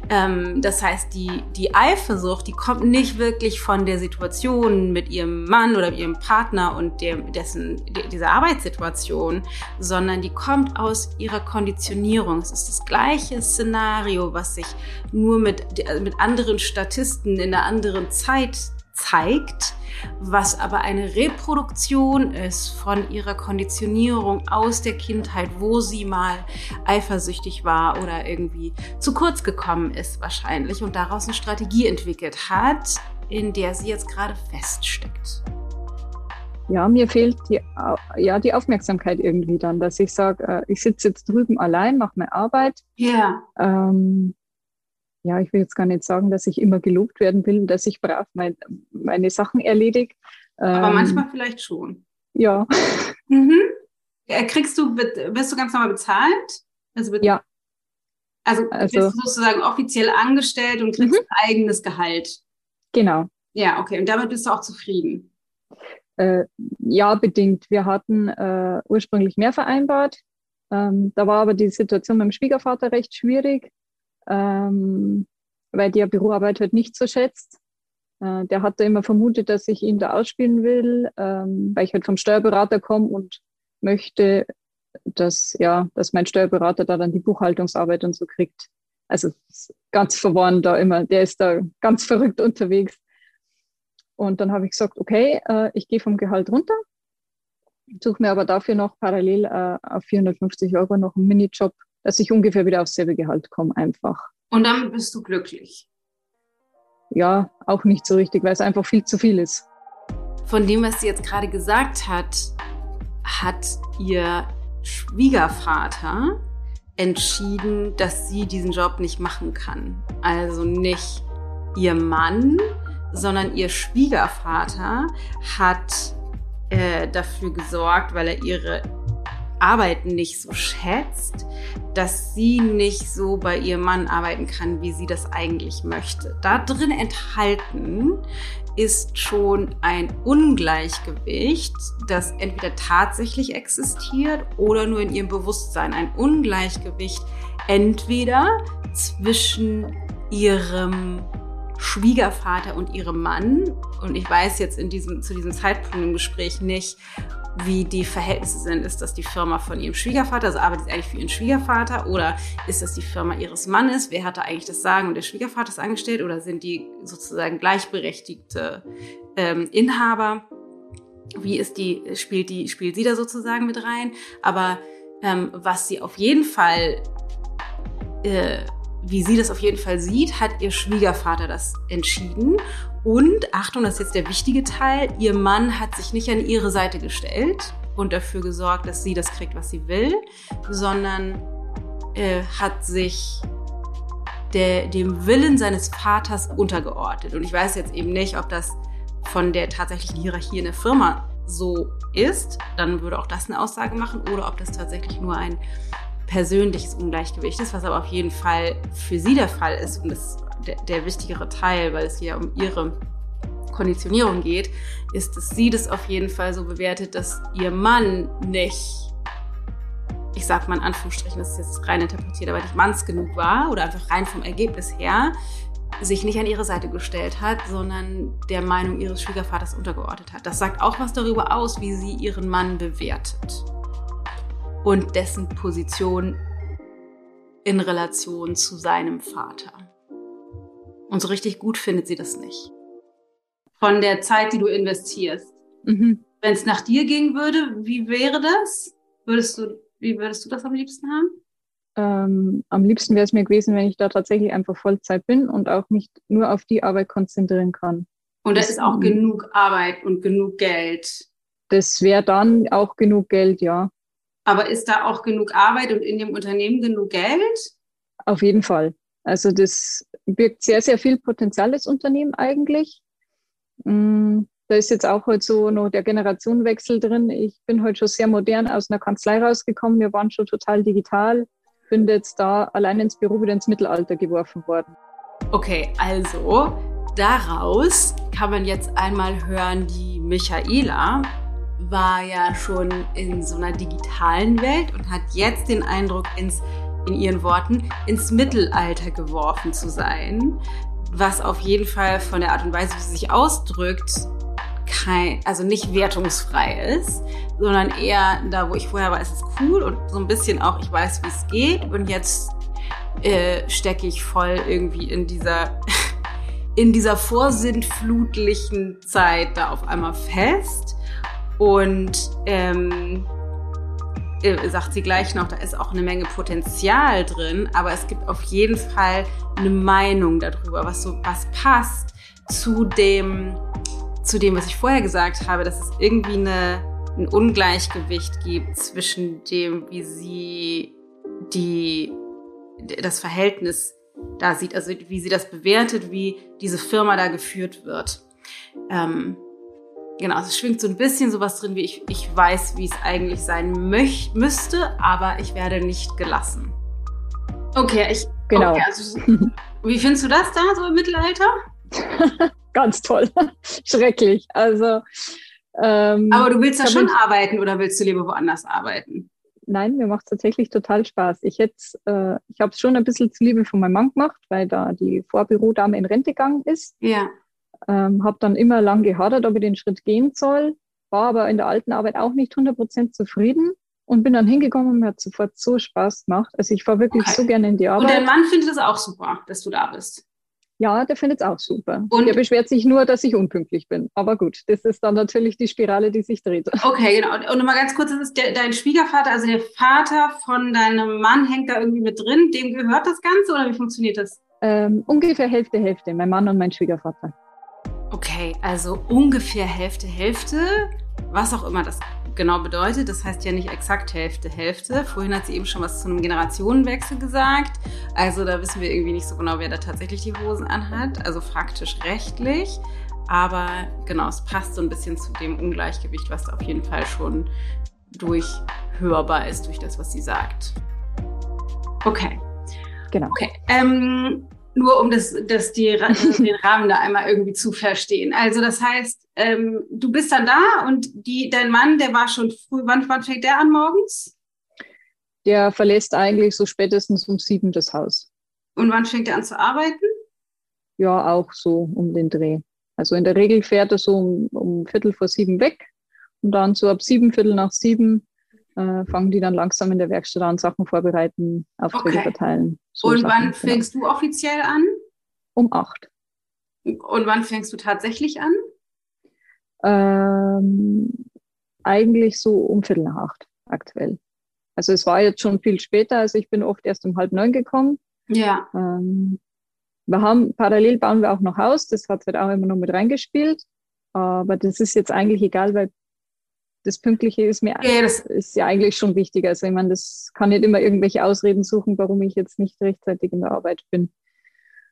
Ähm, das heißt, die, die Eifersucht, die kommt nicht wirklich von der Situation mit ihrem Mann oder ihrem Partner und dem, dessen, dieser Arbeitssituation, sondern die kommt aus ihrer Konditionierung. Es ist das gleiche Szenario, was sich nur mit, mit anderen Statisten in einer anderen Zeit zeigt, was aber eine Reproduktion ist von ihrer Konditionierung aus der Kindheit, wo sie mal eifersüchtig war oder irgendwie zu kurz gekommen ist wahrscheinlich und daraus eine Strategie entwickelt hat, in der sie jetzt gerade feststeckt. Ja, mir fehlt die, ja, die Aufmerksamkeit irgendwie dann, dass ich sage, äh, ich sitze jetzt drüben allein, mache meine Arbeit. Ja. Ähm, ja, ich will jetzt gar nicht sagen, dass ich immer gelobt werden will, dass ich brav mein, meine Sachen erledige. Aber ähm, manchmal vielleicht schon. Ja. Mhm. Äh, kriegst du, wirst du ganz normal bezahlt? Also ja. Also, also bist du sozusagen offiziell angestellt und kriegst mhm. ein eigenes Gehalt. Genau. Ja, okay. Und damit bist du auch zufrieden? Äh, ja, bedingt. Wir hatten äh, ursprünglich mehr vereinbart. Ähm, da war aber die Situation mit dem Schwiegervater recht schwierig ähm, weil der Büroarbeit halt nicht so schätzt. Äh, der hatte immer vermutet, dass ich ihn da ausspielen will, ähm, weil ich halt vom Steuerberater komme und möchte, dass, ja, dass mein Steuerberater da dann die Buchhaltungsarbeit und so kriegt. Also ganz verworren da immer, der ist da ganz verrückt unterwegs. Und dann habe ich gesagt, okay, äh, ich gehe vom Gehalt runter, suche mir aber dafür noch parallel äh, auf 450 Euro noch einen Minijob dass ich ungefähr wieder aufs selbe Gehalt komme, einfach. Und damit bist du glücklich? Ja, auch nicht so richtig, weil es einfach viel zu viel ist. Von dem, was sie jetzt gerade gesagt hat, hat ihr Schwiegervater entschieden, dass sie diesen Job nicht machen kann. Also nicht ihr Mann, sondern ihr Schwiegervater hat äh, dafür gesorgt, weil er ihre Arbeiten nicht so schätzt, dass sie nicht so bei ihrem Mann arbeiten kann, wie sie das eigentlich möchte. Da drin enthalten ist schon ein Ungleichgewicht, das entweder tatsächlich existiert oder nur in ihrem Bewusstsein. Ein Ungleichgewicht entweder zwischen ihrem Schwiegervater und ihrem Mann. Und ich weiß jetzt in diesem, zu diesem Zeitpunkt im Gespräch nicht, wie die Verhältnisse sind. Ist das die Firma von ihrem Schwiegervater, also arbeitet sie eigentlich für ihren Schwiegervater oder ist das die Firma ihres Mannes? Wer hat da eigentlich das Sagen und der Schwiegervater ist angestellt oder sind die sozusagen gleichberechtigte ähm, Inhaber? Wie ist die, spielt die, spielt sie da sozusagen mit rein? Aber ähm, was sie auf jeden Fall äh, wie sie das auf jeden Fall sieht, hat ihr Schwiegervater das entschieden. Und, Achtung, das ist jetzt der wichtige Teil, ihr Mann hat sich nicht an ihre Seite gestellt und dafür gesorgt, dass sie das kriegt, was sie will, sondern äh, hat sich der, dem Willen seines Vaters untergeordnet. Und ich weiß jetzt eben nicht, ob das von der tatsächlichen Hierarchie in der Firma so ist, dann würde auch das eine Aussage machen, oder ob das tatsächlich nur ein persönliches Ungleichgewicht ist, was aber auf jeden Fall für sie der Fall ist und das der, der wichtigere Teil, weil es hier um ihre Konditionierung geht, ist, dass sie das auf jeden Fall so bewertet, dass ihr Mann nicht, ich sag mal in Anführungsstrichen, das ist jetzt rein interpretiert, aber nicht manns genug war oder einfach rein vom Ergebnis her, sich nicht an ihre Seite gestellt hat, sondern der Meinung ihres Schwiegervaters untergeordnet hat. Das sagt auch was darüber aus, wie sie ihren Mann bewertet und dessen Position in Relation zu seinem Vater. Und so richtig gut findet sie das nicht. Von der Zeit, die du investierst. Mhm. Wenn es nach dir gehen würde, wie wäre das? Würdest du, wie würdest du das am liebsten haben? Ähm, am liebsten wäre es mir gewesen, wenn ich da tatsächlich einfach Vollzeit bin und auch mich nur auf die Arbeit konzentrieren kann. Und da ist auch genug Arbeit und genug Geld. Das wäre dann auch genug Geld, ja. Aber ist da auch genug Arbeit und in dem Unternehmen genug Geld? Auf jeden Fall. Also das birgt sehr, sehr viel Potenzial, das Unternehmen eigentlich. Mm, da ist jetzt auch heute so noch der Generationenwechsel drin. Ich bin heute schon sehr modern aus einer Kanzlei rausgekommen. Wir waren schon total digital. Bin jetzt da allein ins Büro wieder ins Mittelalter geworfen worden. Okay, also daraus kann man jetzt einmal hören, die Michaela war ja schon in so einer digitalen Welt und hat jetzt den Eindruck, ins, in ihren Worten, ins Mittelalter geworfen zu sein. Was auf jeden Fall von der Art und Weise, wie sie sich ausdrückt, kein, also nicht wertungsfrei ist, sondern eher da, wo ich vorher war, ist es cool und so ein bisschen auch, ich weiß, wie es geht und jetzt äh, stecke ich voll irgendwie in dieser in dieser vorsintflutlichen Zeit da auf einmal fest und ähm, äh, sagt sie gleich noch, da ist auch eine Menge Potenzial drin, aber es gibt auf jeden Fall eine Meinung darüber, was so was passt zu dem, zu dem, was ich vorher gesagt habe, dass es irgendwie eine, ein Ungleichgewicht gibt zwischen dem, wie sie die, das Verhältnis da sieht, also wie sie das bewertet, wie diese Firma da geführt wird. Ähm, Genau, es schwingt so ein bisschen sowas drin, wie ich, ich weiß, wie es eigentlich sein möch, müsste, aber ich werde nicht gelassen. Okay, ich. Genau. Okay, also, wie findest du das da so im Mittelalter? Ganz toll. Schrecklich. Also. Ähm, aber du willst da schon arbeiten oder willst du lieber woanders arbeiten? Nein, mir macht es tatsächlich total Spaß. Ich äh, ich habe es schon ein bisschen zu Liebe von meinem Mann gemacht, weil da die Vorbürodame in Rente gegangen ist. Ja. Ähm, habe dann immer lang gehadert, ob ich den Schritt gehen soll, war aber in der alten Arbeit auch nicht 100% zufrieden und bin dann hingekommen und mir hat sofort so Spaß gemacht. Also ich fahre wirklich okay. so gerne in die Arbeit. Und dein Mann findet es auch super, dass du da bist. Ja, der findet es auch super. Und der beschwert sich nur, dass ich unpünktlich bin. Aber gut, das ist dann natürlich die Spirale, die sich dreht. Okay, genau. Und nochmal ganz kurz, das ist der, dein Schwiegervater, also der Vater von deinem Mann hängt da irgendwie mit drin. Dem gehört das Ganze oder wie funktioniert das? Ähm, ungefähr Hälfte, Hälfte. Mein Mann und mein Schwiegervater. Okay, also ungefähr Hälfte, Hälfte, was auch immer das genau bedeutet. Das heißt ja nicht exakt Hälfte, Hälfte. Vorhin hat sie eben schon was zu einem Generationenwechsel gesagt. Also da wissen wir irgendwie nicht so genau, wer da tatsächlich die Hosen anhat. Also faktisch rechtlich. Aber genau, es passt so ein bisschen zu dem Ungleichgewicht, was da auf jeden Fall schon durch hörbar ist durch das, was sie sagt. Okay. Genau. Okay. Ähm, nur um das, das die, den Rahmen da einmal irgendwie zu verstehen. Also das heißt, ähm, du bist dann da und die, dein Mann, der war schon früh, wann, wann fängt der an morgens? Der verlässt eigentlich so spätestens um sieben das Haus. Und wann fängt er an zu arbeiten? Ja, auch so um den Dreh. Also in der Regel fährt er so um, um Viertel vor sieben weg und dann so ab sieben, Viertel nach sieben äh, fangen die dann langsam in der Werkstatt an, Sachen vorbereiten, Aufträge okay. verteilen. So und Sachen, wann genau. fängst genau. du offiziell an? Um acht. Und wann fängst du tatsächlich an? Ähm, eigentlich so um Viertel nach acht aktuell. Also es war jetzt schon viel später, also ich bin oft erst um halb neun gekommen. Ja. Ähm, wir haben parallel bauen wir auch noch Haus, das hat halt auch immer noch mit reingespielt. Aber das ist jetzt eigentlich egal, weil das Pünktliche ist mir ja, ist ja eigentlich schon wichtiger. Also ich meine, das kann nicht immer irgendwelche Ausreden suchen, warum ich jetzt nicht rechtzeitig in der Arbeit bin.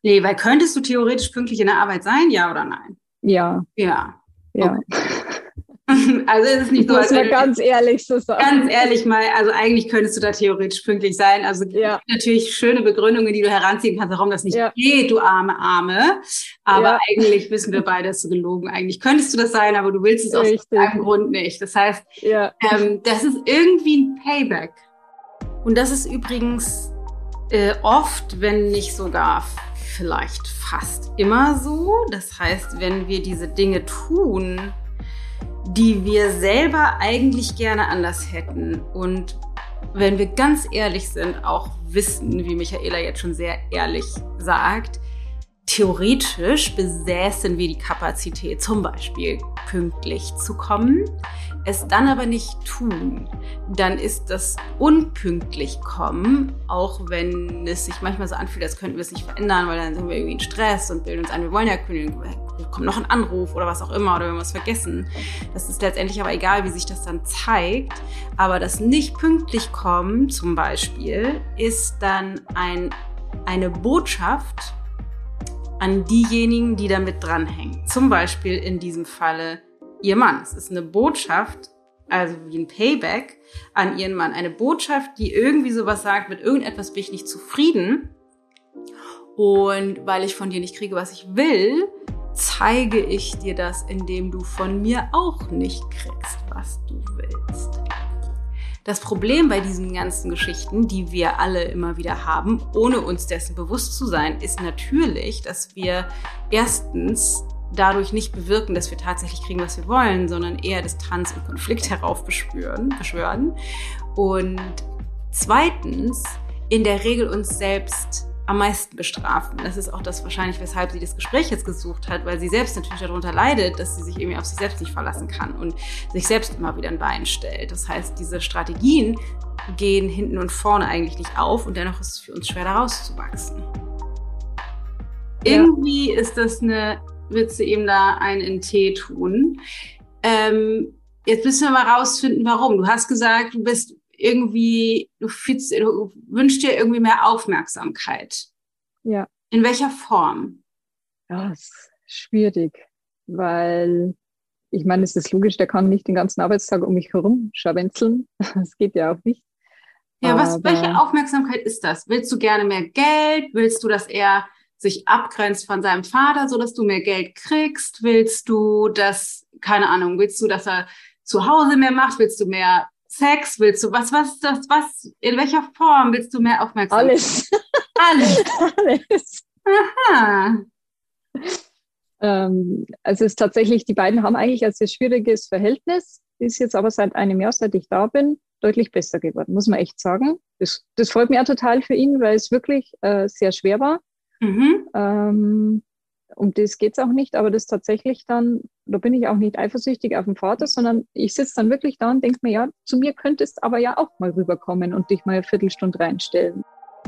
Nee, weil könntest du theoretisch pünktlich in der Arbeit sein, ja oder nein? Ja. Ja. Ja. Also ist es nicht so. Muss man ganz ehrlich so sagen. Ganz ehrlich mal, also eigentlich könntest du da theoretisch pünktlich sein. Also ja. natürlich schöne Begründungen, die du heranziehen kannst, warum das nicht ja. geht, du arme Arme. Aber ja. eigentlich wissen wir beide, dass du gelogen. Eigentlich könntest du das sein, aber du willst es aus einem Grund nicht. Das heißt, ähm, das ist irgendwie ein Payback. Und das ist übrigens äh, oft, wenn nicht sogar vielleicht fast immer so. Das heißt, wenn wir diese Dinge tun, die wir selber eigentlich gerne anders hätten. Und wenn wir ganz ehrlich sind, auch wissen, wie Michaela jetzt schon sehr ehrlich sagt, theoretisch besäßen wir die Kapazität, zum Beispiel pünktlich zu kommen, es dann aber nicht tun, dann ist das unpünktlich kommen, auch wenn es sich manchmal so anfühlt, als könnten wir es nicht verändern, weil dann sind wir irgendwie in Stress und bilden uns ein, wir wollen ja kündigen, kommt noch ein Anruf oder was auch immer oder wir haben was vergessen. Das ist letztendlich aber egal, wie sich das dann zeigt. Aber das nicht pünktlich kommen zum Beispiel ist dann ein, eine Botschaft an diejenigen, die damit dranhängen. Zum Beispiel in diesem Falle ihr Mann. Es ist eine Botschaft, also wie ein Payback an ihren Mann. Eine Botschaft, die irgendwie sowas sagt, mit irgendetwas bin ich nicht zufrieden. Und weil ich von dir nicht kriege, was ich will, zeige ich dir das, indem du von mir auch nicht kriegst, was du willst. Das Problem bei diesen ganzen Geschichten, die wir alle immer wieder haben, ohne uns dessen bewusst zu sein, ist natürlich, dass wir erstens dadurch nicht bewirken, dass wir tatsächlich kriegen, was wir wollen, sondern eher Distanz und Konflikt heraufbeschwören, beschwören. Und zweitens in der Regel uns selbst am meisten bestrafen. Das ist auch das wahrscheinlich, weshalb sie das Gespräch jetzt gesucht hat, weil sie selbst natürlich darunter leidet, dass sie sich irgendwie auf sich selbst nicht verlassen kann und sich selbst immer wieder ein Bein stellt. Das heißt, diese Strategien gehen hinten und vorne eigentlich nicht auf und dennoch ist es für uns schwer, da rauszuwachsen. Ja. Irgendwie ist das eine, willst du eben da einen in Tee tun. Ähm, jetzt müssen wir mal rausfinden, warum. Du hast gesagt, du bist irgendwie, du, fühlst, du wünschst dir irgendwie mehr Aufmerksamkeit. Ja. In welcher Form? Ja, ist schwierig, weil ich meine, es ist logisch, der kann nicht den ganzen Arbeitstag um mich herum scharwenzeln. Das geht ja auch nicht. Ja, was, welche Aufmerksamkeit ist das? Willst du gerne mehr Geld? Willst du, dass er sich abgrenzt von seinem Vater, so dass du mehr Geld kriegst? Willst du, dass, keine Ahnung, willst du, dass er zu Hause mehr macht? Willst du mehr Sex willst du? Was, was, das, was, in welcher Form willst du mehr Aufmerksamkeit? Alles. Alles. Alles. Aha. Ähm, also es ist tatsächlich, die beiden haben eigentlich ein sehr schwieriges Verhältnis, ist jetzt aber seit einem Jahr, seit ich da bin, deutlich besser geworden, muss man echt sagen. Das, das freut mich auch total für ihn, weil es wirklich äh, sehr schwer war. Mhm. Ähm, um das geht es auch nicht, aber das tatsächlich dann, da bin ich auch nicht eifersüchtig auf den Vater, sondern ich sitze dann wirklich da und denke mir, ja, zu mir könntest aber ja auch mal rüberkommen und dich mal eine Viertelstunde reinstellen.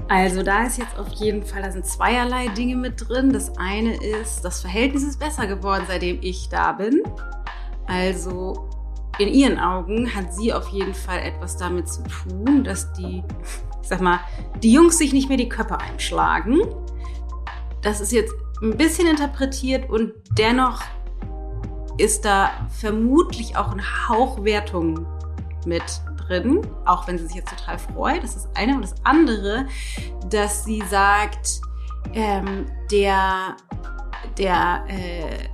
Also da ist jetzt auf jeden Fall, da sind zweierlei Dinge mit drin. Das eine ist, das Verhältnis ist besser geworden, seitdem ich da bin. Also in ihren Augen hat sie auf jeden Fall etwas damit zu tun, dass die, ich sag mal, die Jungs sich nicht mehr die Köpfe einschlagen. Das ist jetzt ein bisschen interpretiert und dennoch ist da vermutlich auch ein Hauch Wertung mit drin, auch wenn sie sich jetzt total freut. Das ist das eine. Und das andere, dass sie sagt, ähm, der, der, äh,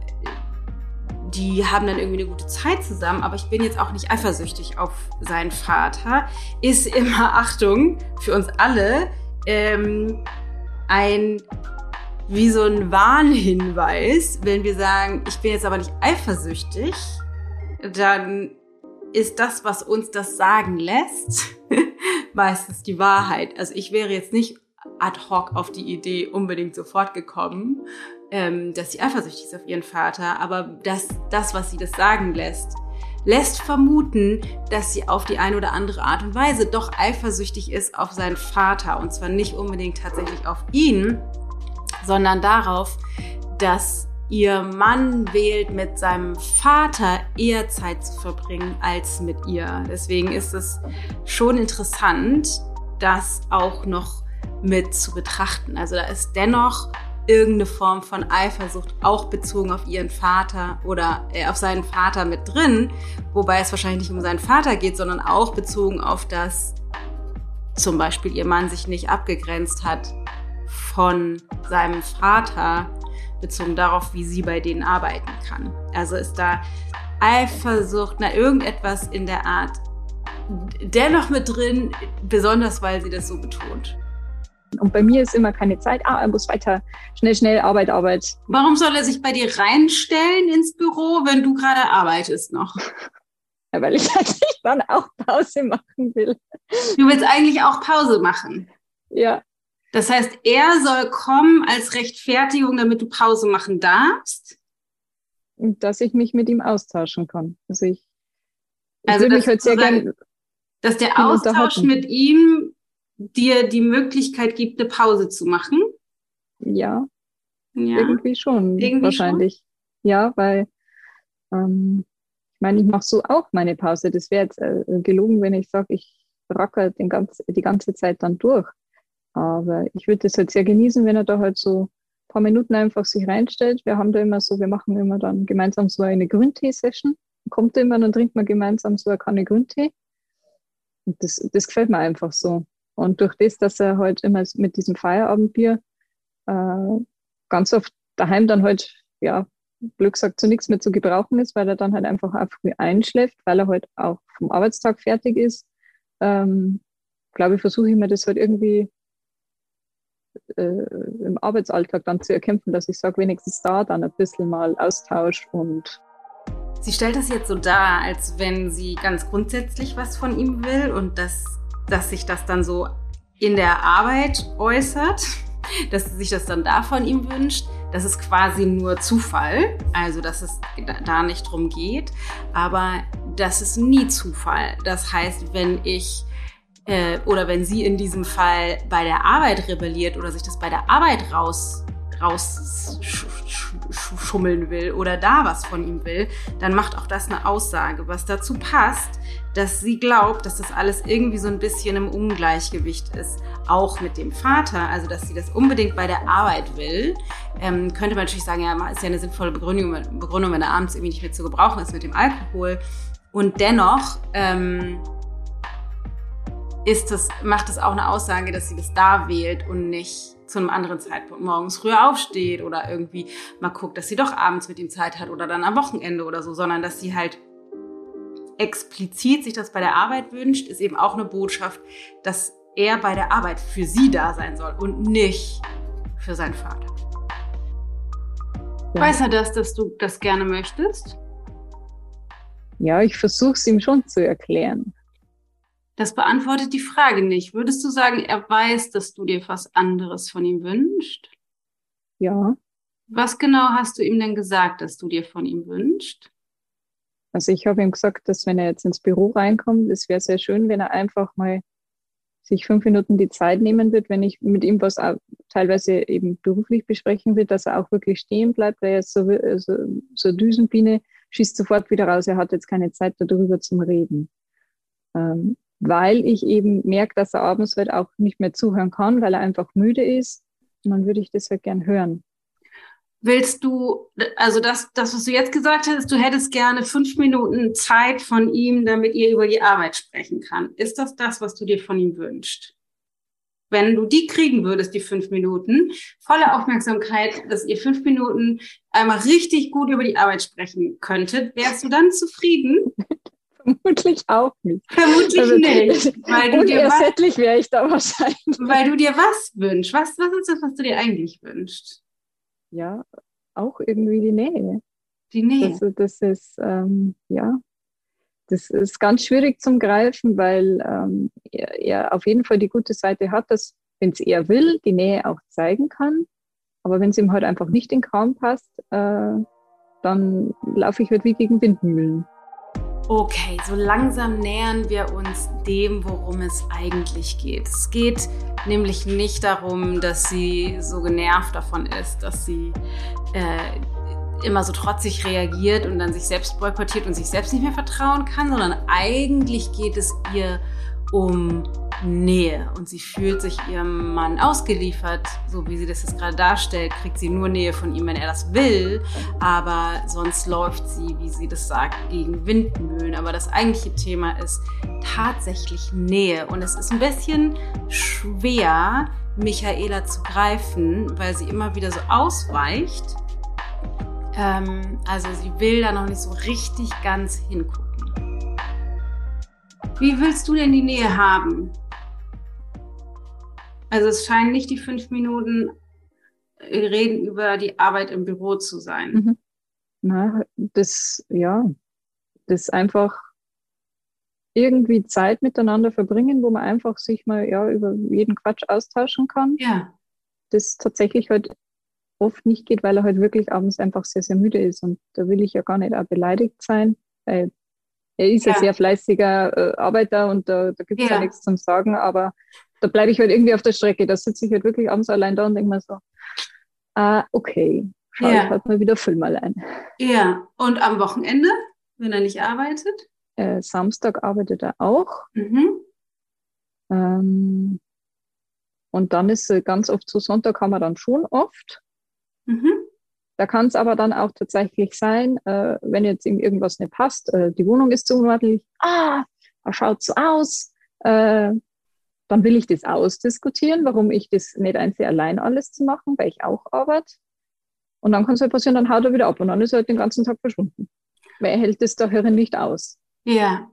die haben dann irgendwie eine gute Zeit zusammen, aber ich bin jetzt auch nicht eifersüchtig auf seinen Vater, ist immer, Achtung, für uns alle, ähm, ein wie so ein Warnhinweis, wenn wir sagen, ich bin jetzt aber nicht eifersüchtig, dann ist das, was uns das sagen lässt, meistens die Wahrheit. Also ich wäre jetzt nicht ad hoc auf die Idee unbedingt sofort gekommen, ähm, dass sie eifersüchtig ist auf ihren Vater, aber das, das, was sie das sagen lässt, lässt vermuten, dass sie auf die eine oder andere Art und Weise doch eifersüchtig ist auf seinen Vater und zwar nicht unbedingt tatsächlich auf ihn, sondern darauf, dass ihr Mann wählt, mit seinem Vater eher Zeit zu verbringen als mit ihr. Deswegen ist es schon interessant, das auch noch mit zu betrachten. Also da ist dennoch irgendeine Form von Eifersucht auch bezogen auf ihren Vater oder äh, auf seinen Vater mit drin, wobei es wahrscheinlich nicht um seinen Vater geht, sondern auch bezogen auf das zum Beispiel ihr Mann sich nicht abgegrenzt hat von seinem Vater, bezogen darauf, wie sie bei denen arbeiten kann. Also ist da Eifersucht, na irgendetwas in der Art dennoch mit drin, besonders weil sie das so betont. Und bei mir ist immer keine Zeit, ah, er muss weiter, schnell, schnell, Arbeit, Arbeit. Warum soll er sich bei dir reinstellen ins Büro, wenn du gerade arbeitest noch? Ja, weil ich eigentlich dann auch Pause machen will. Du willst eigentlich auch Pause machen? Ja. Das heißt, er soll kommen als Rechtfertigung, damit du Pause machen darfst? Dass ich mich mit ihm austauschen kann. Also ich, ich also würde mich halt sehr gerne. Dass der Austausch mit ihm dir die Möglichkeit gibt, eine Pause zu machen? Ja, ja. irgendwie schon, irgendwie wahrscheinlich. Schon? Ja, weil ähm, ich meine, ich mache so auch meine Pause. Das wäre jetzt äh, gelogen, wenn ich sage, ich racker den ganz, die ganze Zeit dann durch. Aber ich würde es halt sehr genießen, wenn er da halt so ein paar Minuten einfach sich reinstellt. Wir haben da immer so, wir machen immer dann gemeinsam so eine Grüntee-Session. Kommt immer, dann trinkt man gemeinsam so eine Kanne Grüntee. Und das, das gefällt mir einfach so. Und durch das, dass er halt immer mit diesem Feierabendbier äh, ganz oft daheim dann halt, ja, Glück gesagt, zu nichts mehr zu gebrauchen ist, weil er dann halt einfach auch früh einschläft, weil er halt auch vom Arbeitstag fertig ist, ähm, glaube ich, versuche ich mir das halt irgendwie äh, im Arbeitsalltag dann zu erkämpfen, dass ich sage, wenigstens da dann ein bisschen mal Austausch und Sie stellt das jetzt so dar, als wenn sie ganz grundsätzlich was von ihm will und dass, dass sich das dann so in der Arbeit äußert, dass sie sich das dann da von ihm wünscht. Das ist quasi nur Zufall, also dass es da nicht drum geht, aber das ist nie Zufall. Das heißt, wenn ich äh, oder wenn sie in diesem Fall bei der Arbeit rebelliert oder sich das bei der Arbeit raus rausschummeln will oder da was von ihm will, dann macht auch das eine Aussage, was dazu passt, dass sie glaubt, dass das alles irgendwie so ein bisschen im Ungleichgewicht ist, auch mit dem Vater, also dass sie das unbedingt bei der Arbeit will. Ähm, könnte man natürlich sagen, ja, ist ja eine sinnvolle Begründung, Begründung, wenn er abends irgendwie nicht mehr zu gebrauchen ist mit dem Alkohol. Und dennoch ähm, ist das, macht es auch eine Aussage, dass sie das da wählt und nicht zu einem anderen Zeitpunkt morgens früher aufsteht oder irgendwie mal guckt, dass sie doch abends mit ihm Zeit hat oder dann am Wochenende oder so, sondern dass sie halt explizit sich das bei der Arbeit wünscht, ist eben auch eine Botschaft, dass er bei der Arbeit für sie da sein soll und nicht für seinen Vater. Ja. Weiß er das, dass du das gerne möchtest? Ja, ich versuche es ihm schon zu erklären. Das beantwortet die Frage nicht. Würdest du sagen, er weiß, dass du dir was anderes von ihm wünschst? Ja. Was genau hast du ihm denn gesagt, dass du dir von ihm wünschst? Also ich habe ihm gesagt, dass wenn er jetzt ins Büro reinkommt, es wäre sehr schön, wenn er einfach mal sich fünf Minuten die Zeit nehmen wird, wenn ich mit ihm was teilweise eben beruflich besprechen will, dass er auch wirklich stehen bleibt, weil er ist so, so, so Düsenbiene, schießt sofort wieder raus, er hat jetzt keine Zeit darüber zum Reden. Ähm, weil ich eben merke, dass er abends halt auch nicht mehr zuhören kann, weil er einfach müde ist. Und dann würde ich das halt gern hören. Willst du, also das, das, was du jetzt gesagt hast, du hättest gerne fünf Minuten Zeit von ihm, damit ihr über die Arbeit sprechen kann. Ist das das, was du dir von ihm wünschst? Wenn du die kriegen würdest, die fünf Minuten, volle Aufmerksamkeit, dass ihr fünf Minuten einmal richtig gut über die Arbeit sprechen könntet, wärst du dann zufrieden? Vermutlich auch nicht. Vermutlich also, nicht. Weil du dir was, wäre ich da wahrscheinlich. Weil du dir was wünschst. Was, was ist das, was du dir eigentlich wünschst? Ja, auch irgendwie die Nähe. Die Nähe. Also das ist, ähm, ja, das ist ganz schwierig zum Greifen, weil ähm, er, er, auf jeden Fall die gute Seite hat, dass, wenn es er will, die Nähe auch zeigen kann. Aber wenn es ihm halt einfach nicht in den Kram passt, äh, dann laufe ich halt wie gegen Windmühlen. Okay, so langsam nähern wir uns dem, worum es eigentlich geht. Es geht nämlich nicht darum, dass sie so genervt davon ist, dass sie äh, immer so trotzig reagiert und dann sich selbst boykottiert und sich selbst nicht mehr vertrauen kann, sondern eigentlich geht es ihr um Nähe. Und sie fühlt sich ihrem Mann ausgeliefert, so wie sie das jetzt gerade darstellt, kriegt sie nur Nähe von ihm, wenn er das will, aber sonst läuft sie, wie sie das sagt, gegen Windmühlen. Aber das eigentliche Thema ist tatsächlich Nähe. Und es ist ein bisschen schwer, Michaela zu greifen, weil sie immer wieder so ausweicht. Ähm, also sie will da noch nicht so richtig ganz hingucken. Wie willst du denn die Nähe haben? Also es scheinen nicht die fünf Minuten äh, reden über die Arbeit im Büro zu sein. Mhm. Na, das, ja, das einfach irgendwie Zeit miteinander verbringen, wo man einfach sich mal ja über jeden Quatsch austauschen kann. Ja. Das tatsächlich halt oft nicht geht, weil er halt wirklich abends einfach sehr, sehr müde ist. Und da will ich ja gar nicht auch beleidigt sein. Weil er ist ja. ein sehr fleißiger äh, Arbeiter und da, da gibt es ja. ja nichts zum Sagen, aber da bleibe ich halt irgendwie auf der Strecke. Da sitze ich halt wirklich abends allein da und denke mir so, ah, okay, schau ja. ich halt mal wieder Film allein. Ja, und am Wochenende, wenn er nicht arbeitet? Äh, Samstag arbeitet er auch. Mhm. Ähm, und dann ist ganz oft so, Sonntag haben wir dann schon oft. Mhm. Da kann es aber dann auch tatsächlich sein, äh, wenn jetzt ihm irgendwas nicht passt, äh, die Wohnung ist zu unordentlich, ah, er schaut so aus, äh, dann will ich das ausdiskutieren, warum ich das nicht einsehe, allein alles zu machen, weil ich auch arbeite. Und dann kann es halt passieren, dann haut er wieder ab und dann ist er halt den ganzen Tag verschwunden. Weil er hält das da Hören nicht aus. Ja.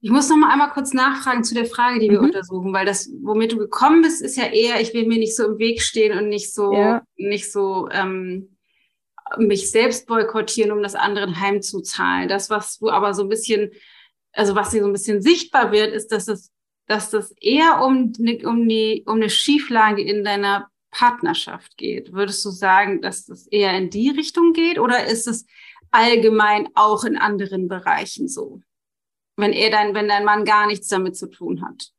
Ich muss noch mal einmal kurz nachfragen zu der Frage, die wir mhm. untersuchen, weil das, womit du gekommen bist, ist ja eher, ich will mir nicht so im Weg stehen und nicht so, ja. nicht so ähm, mich selbst boykottieren, um das anderen heimzuzahlen. Das, was du aber so ein bisschen, also was dir so ein bisschen sichtbar wird, ist, dass das, dass das eher um, ne, um die, um eine Schieflage in deiner Partnerschaft geht. Würdest du sagen, dass das eher in die Richtung geht oder ist es allgemein auch in anderen Bereichen so? wenn er dein, wenn dein Mann gar nichts damit zu tun hat?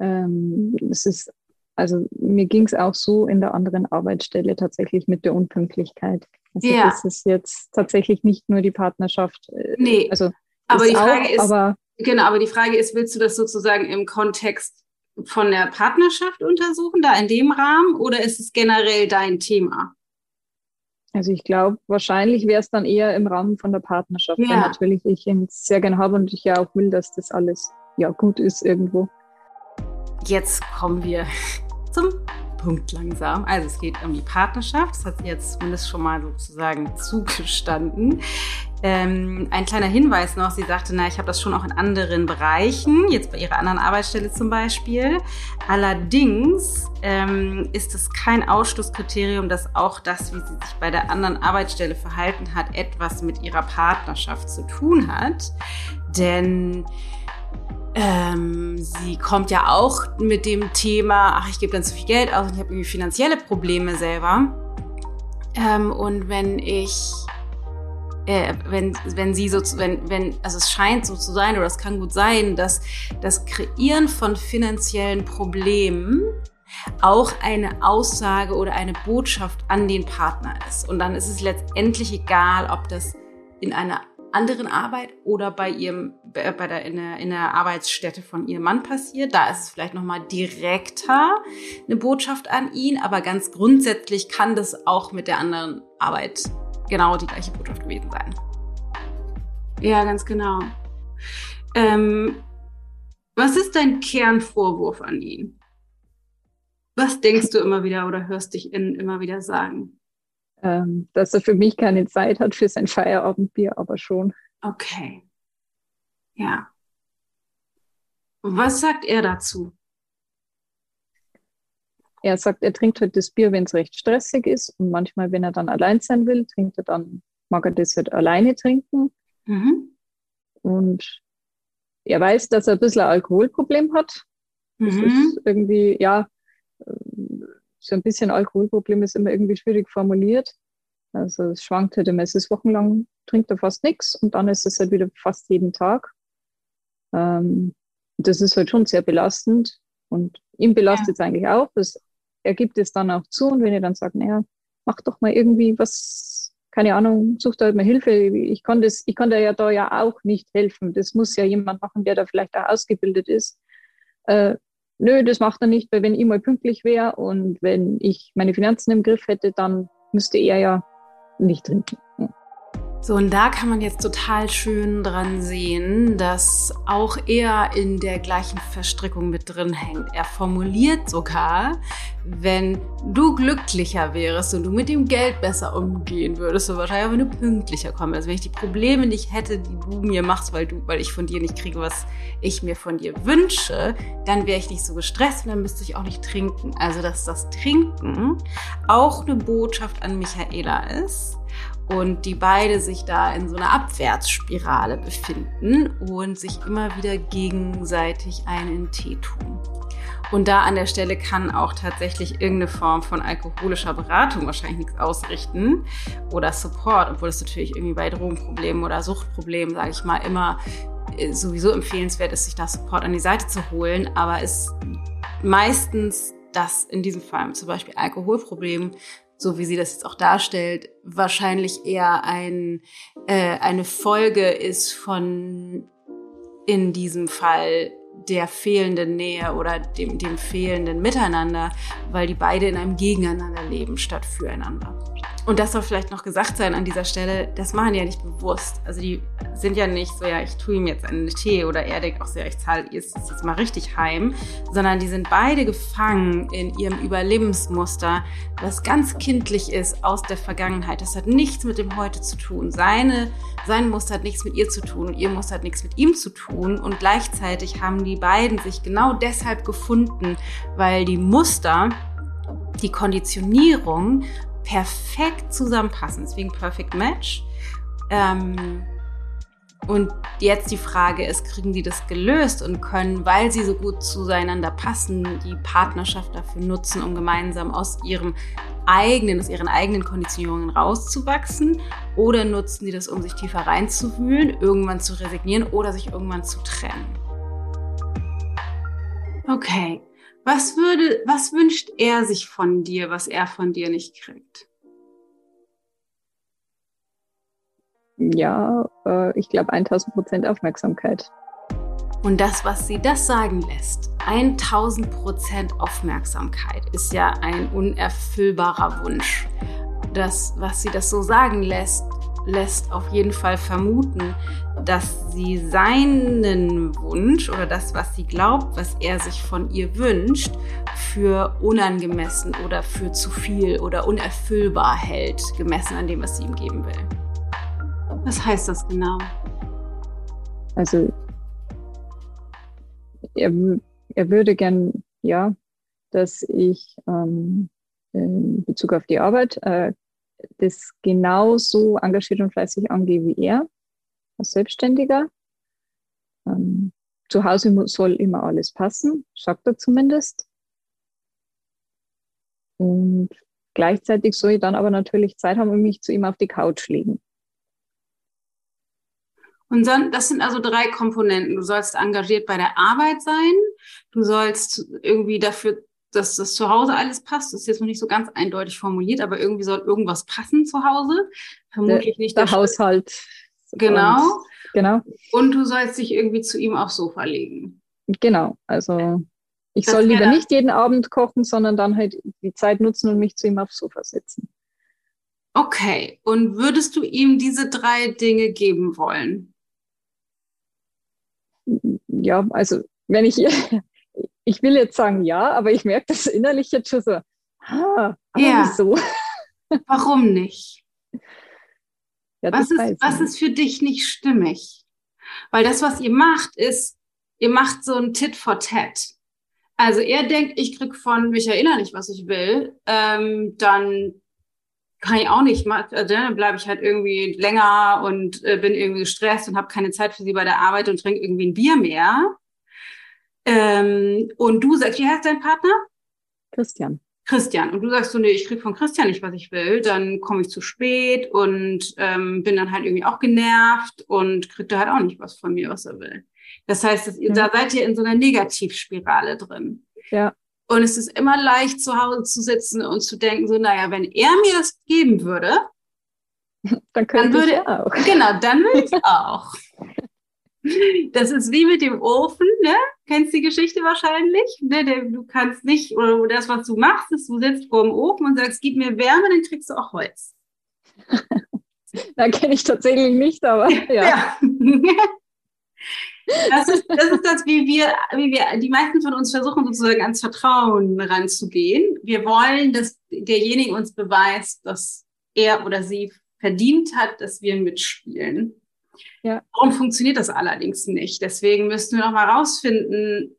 Ähm, es ist, also mir ging es auch so in der anderen Arbeitsstelle tatsächlich mit der Unpünktlichkeit. Also ja. das ist jetzt tatsächlich nicht nur die Partnerschaft. Äh, nee. Also aber die Frage auch, ist, aber, genau, aber die Frage ist, willst du das sozusagen im Kontext von der Partnerschaft untersuchen, da in dem Rahmen, oder ist es generell dein Thema? Also ich glaube, wahrscheinlich wäre es dann eher im Rahmen von der Partnerschaft, ja. weil natürlich ich ihn sehr gerne habe und ich ja auch will, dass das alles ja gut ist irgendwo. Jetzt kommen wir zum Punkt langsam. Also es geht um die Partnerschaft. Das hat sie jetzt zumindest schon mal sozusagen zugestanden. Ähm, ein kleiner Hinweis noch, sie sagte, na, ich habe das schon auch in anderen Bereichen, jetzt bei ihrer anderen Arbeitsstelle zum Beispiel. Allerdings ähm, ist es kein Ausschlusskriterium, dass auch das, wie sie sich bei der anderen Arbeitsstelle verhalten hat, etwas mit ihrer Partnerschaft zu tun hat. Denn ähm, sie kommt ja auch mit dem Thema, ach, ich gebe dann zu viel Geld aus und ich habe irgendwie finanzielle Probleme selber. Ähm, und wenn ich, äh, wenn, wenn sie so, wenn, wenn, also es scheint so zu sein oder es kann gut sein, dass das Kreieren von finanziellen Problemen auch eine Aussage oder eine Botschaft an den Partner ist. Und dann ist es letztendlich egal, ob das in einer anderen Arbeit oder bei ihrem, äh, bei der, in der, in der Arbeitsstätte von ihrem Mann passiert. Da ist es vielleicht nochmal direkter eine Botschaft an ihn, aber ganz grundsätzlich kann das auch mit der anderen Arbeit genau die gleiche Botschaft gewesen sein. Ja, ganz genau. Ähm, was ist dein Kernvorwurf an ihn? Was denkst du immer wieder oder hörst dich in, immer wieder sagen? Ähm, dass er für mich keine Zeit hat für sein Feierabendbier, aber schon. Okay. Ja. Was sagt er dazu? Er sagt, er trinkt halt das Bier, wenn es recht stressig ist. Und manchmal, wenn er dann allein sein will, trinkt er dann, mag er das halt alleine trinken. Mhm. Und er weiß, dass er ein bisschen ein Alkoholproblem hat. Das mhm. ist irgendwie, ja, so ein bisschen Alkoholproblem ist immer irgendwie schwierig formuliert. Also es schwankt halt immer, es ist wochenlang, trinkt er fast nichts und dann ist es halt wieder fast jeden Tag. Ähm, das ist halt schon sehr belastend und ihm belastet es eigentlich auch. Das, er gibt es dann auch zu und wenn ihr dann sagt, naja, mach doch mal irgendwie was, keine Ahnung, such da halt mal Hilfe. Ich kann das, ich kann da ja da ja auch nicht helfen. Das muss ja jemand machen, der da vielleicht auch ausgebildet ist. Äh, nö, das macht er nicht, weil wenn ich mal pünktlich wäre und wenn ich meine Finanzen im Griff hätte, dann müsste er ja nicht trinken. So, und da kann man jetzt total schön dran sehen, dass auch er in der gleichen Verstrickung mit drin hängt. Er formuliert sogar, wenn du glücklicher wärst und du mit dem Geld besser umgehen würdest, du wahrscheinlich wenn du pünktlicher kommst. Also wenn ich die Probleme nicht hätte, die du mir machst, weil du, weil ich von dir nicht kriege, was ich mir von dir wünsche, dann wäre ich nicht so gestresst und dann müsste ich auch nicht trinken. Also dass das Trinken auch eine Botschaft an Michaela ist und die beide sich da in so einer Abwärtsspirale befinden und sich immer wieder gegenseitig einen Tee tun. Und da an der Stelle kann auch tatsächlich irgendeine Form von alkoholischer Beratung wahrscheinlich nichts ausrichten oder Support, obwohl es natürlich irgendwie bei Drogenproblemen oder Suchtproblemen, sage ich mal, immer äh, sowieso empfehlenswert ist, sich da Support an die Seite zu holen. Aber ist meistens das in diesem Fall zum Beispiel Alkoholproblem so wie sie das jetzt auch darstellt, wahrscheinlich eher ein, äh, eine Folge ist von in diesem Fall der fehlenden Nähe oder dem, dem fehlenden Miteinander, weil die beide in einem Gegeneinander leben statt füreinander. Und das soll vielleicht noch gesagt sein an dieser Stelle, das machen die ja nicht bewusst. Also die sind ja nicht so, ja, ich tue ihm jetzt einen Tee oder er denkt auch so, ja, ich zahle jetzt, jetzt mal richtig heim, sondern die sind beide gefangen in ihrem Überlebensmuster, was ganz kindlich ist aus der Vergangenheit. Das hat nichts mit dem Heute zu tun. Seine, sein Muster hat nichts mit ihr zu tun und ihr Muster hat nichts mit ihm zu tun und gleichzeitig haben die beiden sich genau deshalb gefunden, weil die Muster die Konditionierung perfekt zusammenpassen. Deswegen Perfect Match. Ähm, und jetzt die Frage ist, kriegen die das gelöst und können, weil sie so gut zueinander passen, die Partnerschaft dafür nutzen, um gemeinsam aus ihrem eigenen, aus ihren eigenen Konditionierungen rauszuwachsen? Oder nutzen die das, um sich tiefer reinzuwühlen, irgendwann zu resignieren oder sich irgendwann zu trennen? Okay, was würde, was wünscht er sich von dir, was er von dir nicht kriegt? Ja, äh, ich glaube 1000 Prozent Aufmerksamkeit. Und das, was sie das sagen lässt, 1000 Prozent Aufmerksamkeit, ist ja ein unerfüllbarer Wunsch. Das, was sie das so sagen lässt, lässt auf jeden Fall vermuten, dass sie seinen Wunsch oder das, was sie glaubt, was er sich von ihr wünscht, für unangemessen oder für zu viel oder unerfüllbar hält, gemessen an dem, was sie ihm geben will. Was heißt das genau? Also er, er würde gern, ja, dass ich ähm, in Bezug auf die Arbeit äh, das genauso engagiert und fleißig angehe wie er, als Selbstständiger. Ähm, zu Hause soll immer alles passen, sagt er zumindest. Und gleichzeitig soll ich dann aber natürlich Zeit haben, um mich zu ihm auf die Couch legen. Und dann, das sind also drei Komponenten. Du sollst engagiert bei der Arbeit sein. Du sollst irgendwie dafür dass das zu Hause alles passt. Das ist jetzt noch nicht so ganz eindeutig formuliert, aber irgendwie soll irgendwas passen zu Hause. Vermutlich der, nicht der, der Haushalt Genau. Und, genau. Und du sollst dich irgendwie zu ihm aufs Sofa legen. Genau. Also ich Das soll lieber wäre- nicht jeden Abend kochen, sondern dann halt die Zeit nutzen und mich zu ihm aufs Sofa setzen. Okay. Und würdest du ihm diese drei Dinge geben wollen? Ja, also wenn ich, ich will jetzt sagen ja, aber ich merke das innerlich jetzt schon so, ah, aber Ja. wieso? Warum nicht? Ja, Was ist, was ist für dich nicht stimmig? Weil das, was ihr macht, ist, ihr macht so ein Tit for Tat. Also er denkt, ich krieg von Michaela nicht, was ich will, ähm, dann kann ich auch nicht, ma- also dann bleibe ich halt irgendwie länger und äh, bin irgendwie gestresst und habe keine Zeit für sie bei der Arbeit und trinke irgendwie ein Bier mehr. Ähm, und du sagst, wie heißt dein Partner? Christian. Christian. Und du sagst so, nee, ich krieg von Christian nicht, was ich will, dann komme ich zu spät und ähm, bin dann halt irgendwie auch genervt und kriegt er halt auch nicht was von mir, was er will. Das heißt, dass Ja. da seid ihr in so einer Negativspirale drin. Ja. Und es ist immer leicht, zu Hause zu sitzen und zu denken, so, naja, wenn er mir das geben würde, Dann könnte würde- ich auch. genau, dann will ich auch. Das ist wie mit dem Ofen, ne? Kennst die Geschichte wahrscheinlich? Ne? Du kannst nicht, oder das, was du machst, ist, du sitzt vor dem Ofen und sagst, gib mir Wärme, dann kriegst du auch Holz. Da kenne ich tatsächlich nicht, aber ja. Ja. Das ist, das ist das, wie wir, wie wir, die meisten von uns versuchen sozusagen ans Vertrauen ranzugehen. Wir wollen, dass derjenige uns beweist, dass er oder sie verdient hat, dass wir mitspielen. Ja. Warum funktioniert das allerdings nicht? Deswegen müssten wir noch mal rausfinden,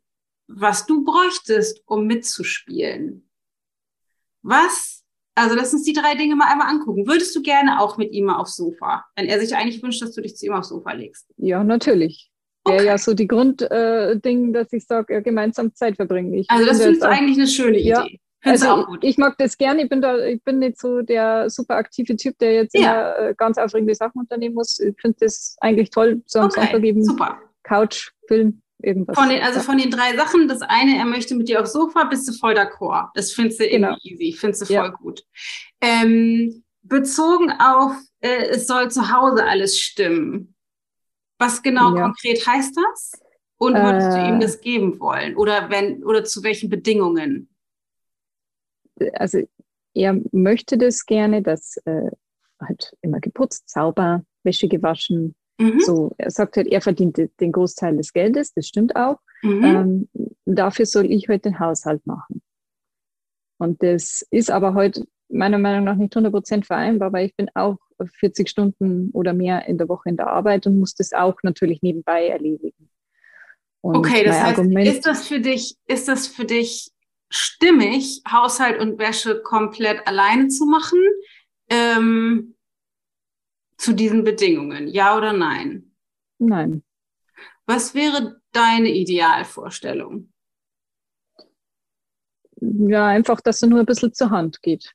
was du bräuchtest, um mitzuspielen. Was, also lass uns die drei Dinge mal einmal angucken. Würdest du gerne auch mit ihm mal aufs Sofa, wenn er sich eigentlich wünscht, dass du dich zu ihm aufs Sofa legst? Ja, natürlich. Wäre Okay. ja so die Grundding, äh, dass ich sage, ja, gemeinsam Zeit verbringen. Ich Also das finde findest du eigentlich eine schöne Ja. Findest Also du ich, mag das gerne. Ich bin da, ich bin nicht so der super aktive Typ, der jetzt Ja. immer äh, ganz aufregende Sachen unternehmen muss. Ich finde das eigentlich toll, so am Sonntag eben super. Couch, Film, irgendwas. Von den, also von den drei Sachen, das eine, er möchte mit dir aufs Sofa, bist du voll d'accord. Das findest du Genau. easy, findest du voll Ja. gut. Ähm, bezogen auf, äh, es soll zu Hause alles stimmen. Was genau Ja. konkret heißt das? Und würdest du Äh. ihm das geben wollen? Oder wenn, oder zu welchen Bedingungen? Also er möchte das gerne, dass äh, halt immer geputzt, sauber, Wäsche gewaschen. Mhm. So, er sagt halt, er verdient de- den Großteil des Geldes, das stimmt auch. Mhm. Ähm, dafür soll ich heute den Haushalt machen. Und das ist aber heute meiner Meinung nach nicht 100% vereinbar, weil ich bin auch 40 Stunden oder mehr in der Woche in der Arbeit und muss das auch natürlich nebenbei erledigen. Und Okay, das heißt, Argument, ist das für dich, ist das für dich stimmig, Haushalt und Wäsche komplett alleine zu machen? Ähm, zu diesen Bedingungen, ja oder nein? nein, Was wäre deine Idealvorstellung? ja, einfach, dass er nur ein bisschen zur Hand geht.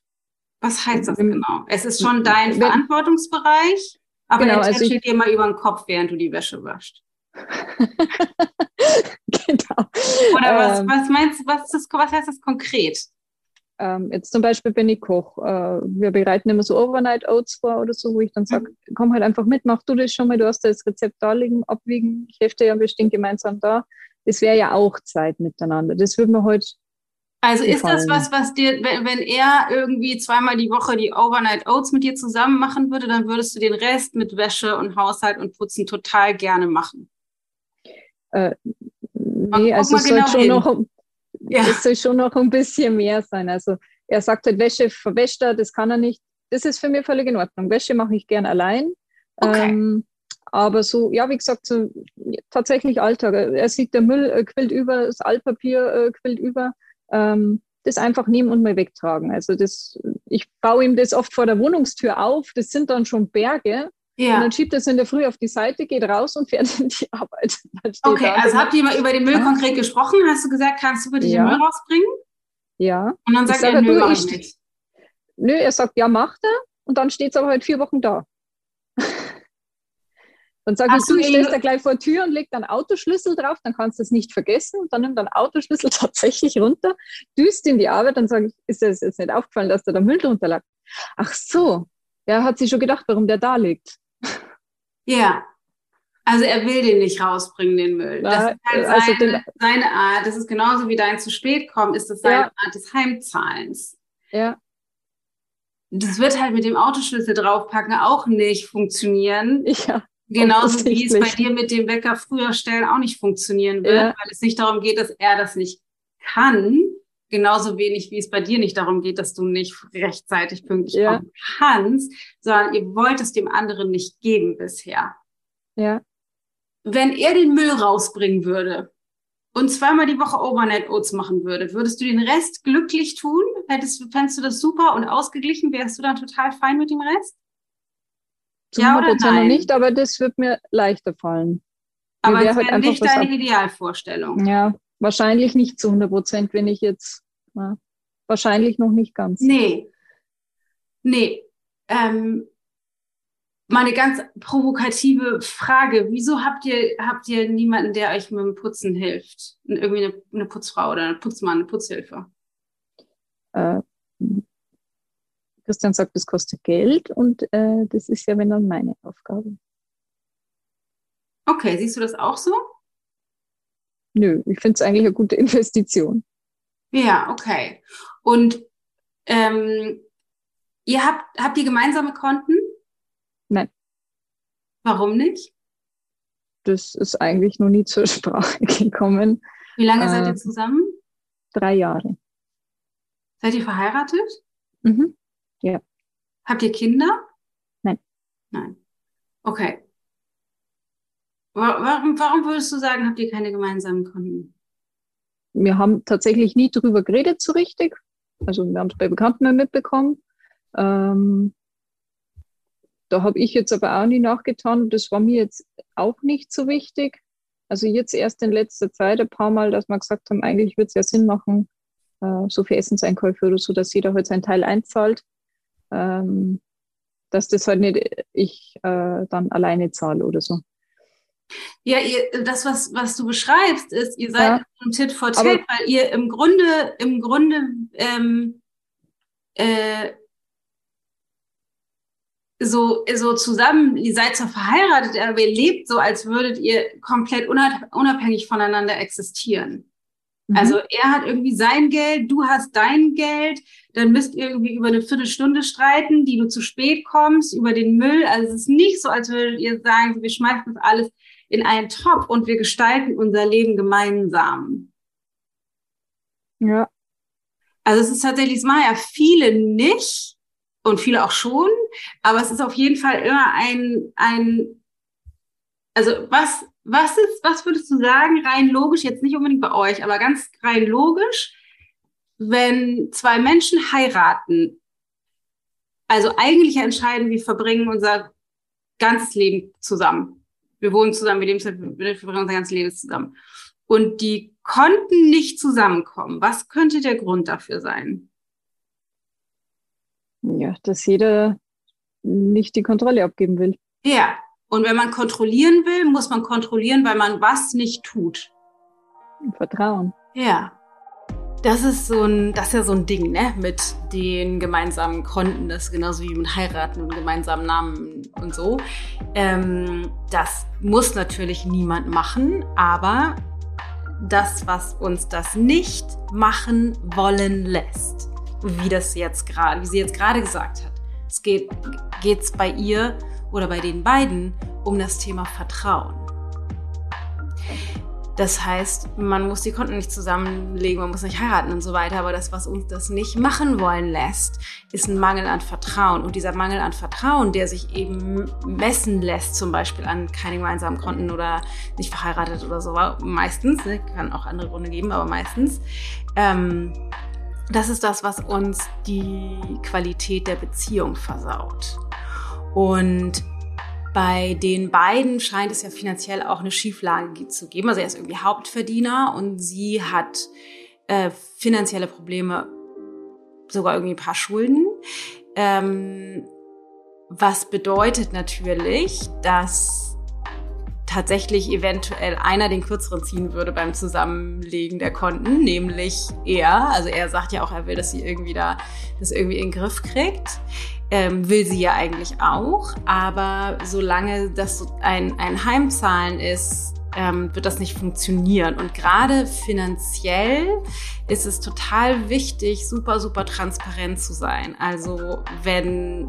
Was heißt das Wenn- genau? Es ist schon dein Verantwortungsbereich, aber Genau, er also tätschelt ich- dir mal über den Kopf, während du die Wäsche waschst. Genau. Oder was, Ähm, was meinst du, was, ist was heißt das konkret? Ähm, jetzt zum Beispiel bin ich Koch. Äh, wir bereiten immer so Overnight Oats vor oder so, wo ich dann sage, komm halt einfach mit, mach du das schon mal, du hast da das Rezept da liegen, abwiegen, ich helfe dir ja bestimmt gemeinsam da. Das wäre ja auch Zeit miteinander. Das würde mir heute, Also ist das gefallen. was, was dir, wenn, wenn er irgendwie zweimal die Woche die Overnight Oats mit dir zusammen machen würde, dann würdest du den Rest mit Wäsche und Haushalt und Putzen total gerne machen. Nee, guck also es soll genau schon hin. noch, Ja. es soll schon noch ein bisschen mehr sein. Also er sagt halt, Wäsche verwäscht er, das kann er nicht. Das ist für mich völlig in Ordnung. Wäsche mache ich gern allein. Okay. Ähm, aber so, ja, wie gesagt, so tatsächlich Alltag. Er sieht, der Müll äh, quillt über, das Altpapier äh, quillt über. Ähm, das einfach nehmen und mal wegtragen. Also das, ich baue ihm das oft vor der Wohnungstür auf. Das sind dann schon Berge. Und Ja. dann schiebt er es in der Früh auf die Seite, geht raus und fährt in die Arbeit. Okay, und also habt ihr mal über den Müll konkret gesprochen? Hast du gesagt, kannst du bitte den Ja. Müll rausbringen? ja. Und dann Ich sagt sage, er, nö, du, mach ich- ich nicht. Nö, er sagt, ja, macht er. Und dann steht es aber halt vier Wochen da. Dann sage ich, du du, ich stelle da gleich vor die Tür und leg dann Autoschlüssel drauf, dann kannst du es nicht vergessen. Und dann nimmt dann Autoschlüssel tatsächlich runter, düst in die Arbeit, dann sage ich, ist dir das jetzt nicht aufgefallen, dass da der Müll drunter lag? Ach so, er hat sich schon gedacht, warum der da liegt. Ja. Also er will den nicht rausbringen, den Müll. Ja, das ist halt also seine, seine, Art. Das ist genauso wie dein zu spät kommen, ist das seine ja. Art des Heimzahlens. Ja. Das wird halt mit dem Autoschlüssel draufpacken auch nicht funktionieren. Ja. Genauso wie es bei dir mit dem Wecker früher stellen auch nicht funktionieren wird, ja. weil es nicht darum geht, dass er das nicht kann. Genauso wenig wie es bei dir nicht darum geht, dass du nicht rechtzeitig pünktlich ja. kommen kannst, sondern ihr wollt es dem anderen nicht geben bisher. Ja wenn er den Müll rausbringen würde und zweimal die Woche Overnight Oats machen würde, würdest du den Rest glücklich tun? Hättest, fändest du das super und ausgeglichen? Wärst du dann total fein mit dem Rest? Zu ja oder nein? nicht, aber das wird mir leichter fallen. Aber es wäre halt nicht deine Idealvorstellung. Ja, wahrscheinlich nicht zu 100 Prozent, wenn ich jetzt, na, wahrscheinlich noch nicht ganz. Nee. Nee. Ähm, mal eine ganz provokative Frage. Wieso habt ihr, habt ihr niemanden, der euch mit dem Putzen hilft? Irgendwie eine, eine Putzfrau oder ein Putzmann, eine Putzhilfe? Äh, Christian sagt, das kostet Geld und äh, das ist ja wenn dann meine Aufgabe. Okay, siehst du das auch so? Nö, ich finde es eigentlich eine gute Investition. Ja, okay. Und ähm, ihr habt, habt ihr gemeinsame Konten? Nein. Warum nicht? Das ist eigentlich noch nie zur Sprache gekommen. Wie lange äh, seid ihr zusammen? Drei Jahre. Seid ihr verheiratet? Mhm. Ja. Habt ihr Kinder? Nein. Nein. Okay. Warum, warum würdest du sagen, habt ihr keine gemeinsamen Konten? Wir haben tatsächlich nie darüber geredet so richtig. Also wir haben es bei Bekannten mal mitbekommen. Ähm, da habe ich jetzt aber auch nie nachgetan. Das war mir jetzt auch nicht so wichtig. Also jetzt erst in letzter Zeit ein paar Mal, dass wir gesagt haben, eigentlich würde es ja Sinn machen, äh, so für Essenseinkäufe oder so, dass jeder halt seinen Teil einzahlt. Ähm, dass das halt nicht ich äh, dann alleine zahle oder so. Ja, ihr, das, was, was du beschreibst, ist, ihr seid ja, ein Tit for Tat, weil ihr im Grunde, im Grunde ähm, äh, so, so zusammen, ihr seid zwar verheiratet, aber ihr lebt so, als würdet ihr komplett unabhängig voneinander existieren. Mhm. Also er hat irgendwie sein Geld, du hast dein Geld, dann müsst ihr irgendwie über eine Viertelstunde streiten, die du zu spät kommst, über den Müll. Also es ist nicht so, als würdet ihr sagen, wir schmeißen das alles in einen Topf und wir gestalten unser Leben gemeinsam. Ja. Also es ist tatsächlich, es machen ja viele nicht und viele auch schon, aber es ist auf jeden Fall immer ein, ein also was, was ist, was würdest du sagen, rein logisch, jetzt nicht unbedingt bei euch, aber ganz rein logisch, wenn zwei Menschen heiraten, also eigentlich entscheiden, wir verbringen unser ganzes Leben zusammen. Wir wohnen zusammen, wir leben wir verbringen unser ganzes Leben zusammen. Und die konnten nicht zusammenkommen. Was könnte der Grund dafür sein? Ja, dass jeder nicht die Kontrolle abgeben will. Ja, und wenn man kontrollieren will, muss man kontrollieren, weil man was nicht tut. Vertrauen. Ja. Das ist so ein, das ist ja so ein Ding, ne, mit den gemeinsamen Konten, das ist genauso wie mit heiraten und gemeinsamen Namen und so. Ähm, das muss natürlich niemand machen, aber das, was uns das nicht machen wollen lässt, wie das jetzt gerade, wie sie jetzt gerade gesagt hat. Es geht geht's bei ihr oder bei den beiden um das Thema Vertrauen. Das heißt, man muss die Konten nicht zusammenlegen, man muss nicht heiraten und so weiter, aber das, was uns das nicht machen wollen lässt, ist ein Mangel an Vertrauen. Und dieser Mangel an Vertrauen, der sich eben messen lässt, zum Beispiel an keine gemeinsamen Konten oder nicht verheiratet oder so, meistens, ne, kann auch andere Gründe geben, aber meistens, ähm, das ist das, was uns die Qualität der Beziehung versaut. Und bei den beiden scheint es ja finanziell auch eine Schieflage zu geben. Also er ist irgendwie Hauptverdiener und sie hat äh, finanzielle Probleme, sogar irgendwie ein paar Schulden. Ähm, was bedeutet natürlich, dass tatsächlich eventuell einer den kürzeren ziehen würde beim Zusammenlegen der Konten, nämlich er. Also er sagt ja auch, er will, dass sie irgendwie da das irgendwie in den Griff kriegt. Ähm, will sie ja eigentlich auch. Aber solange das ein, ein Heimzahlen ist, ähm, wird das nicht funktionieren. Und gerade finanziell ist es total wichtig, super, super transparent zu sein. Also wenn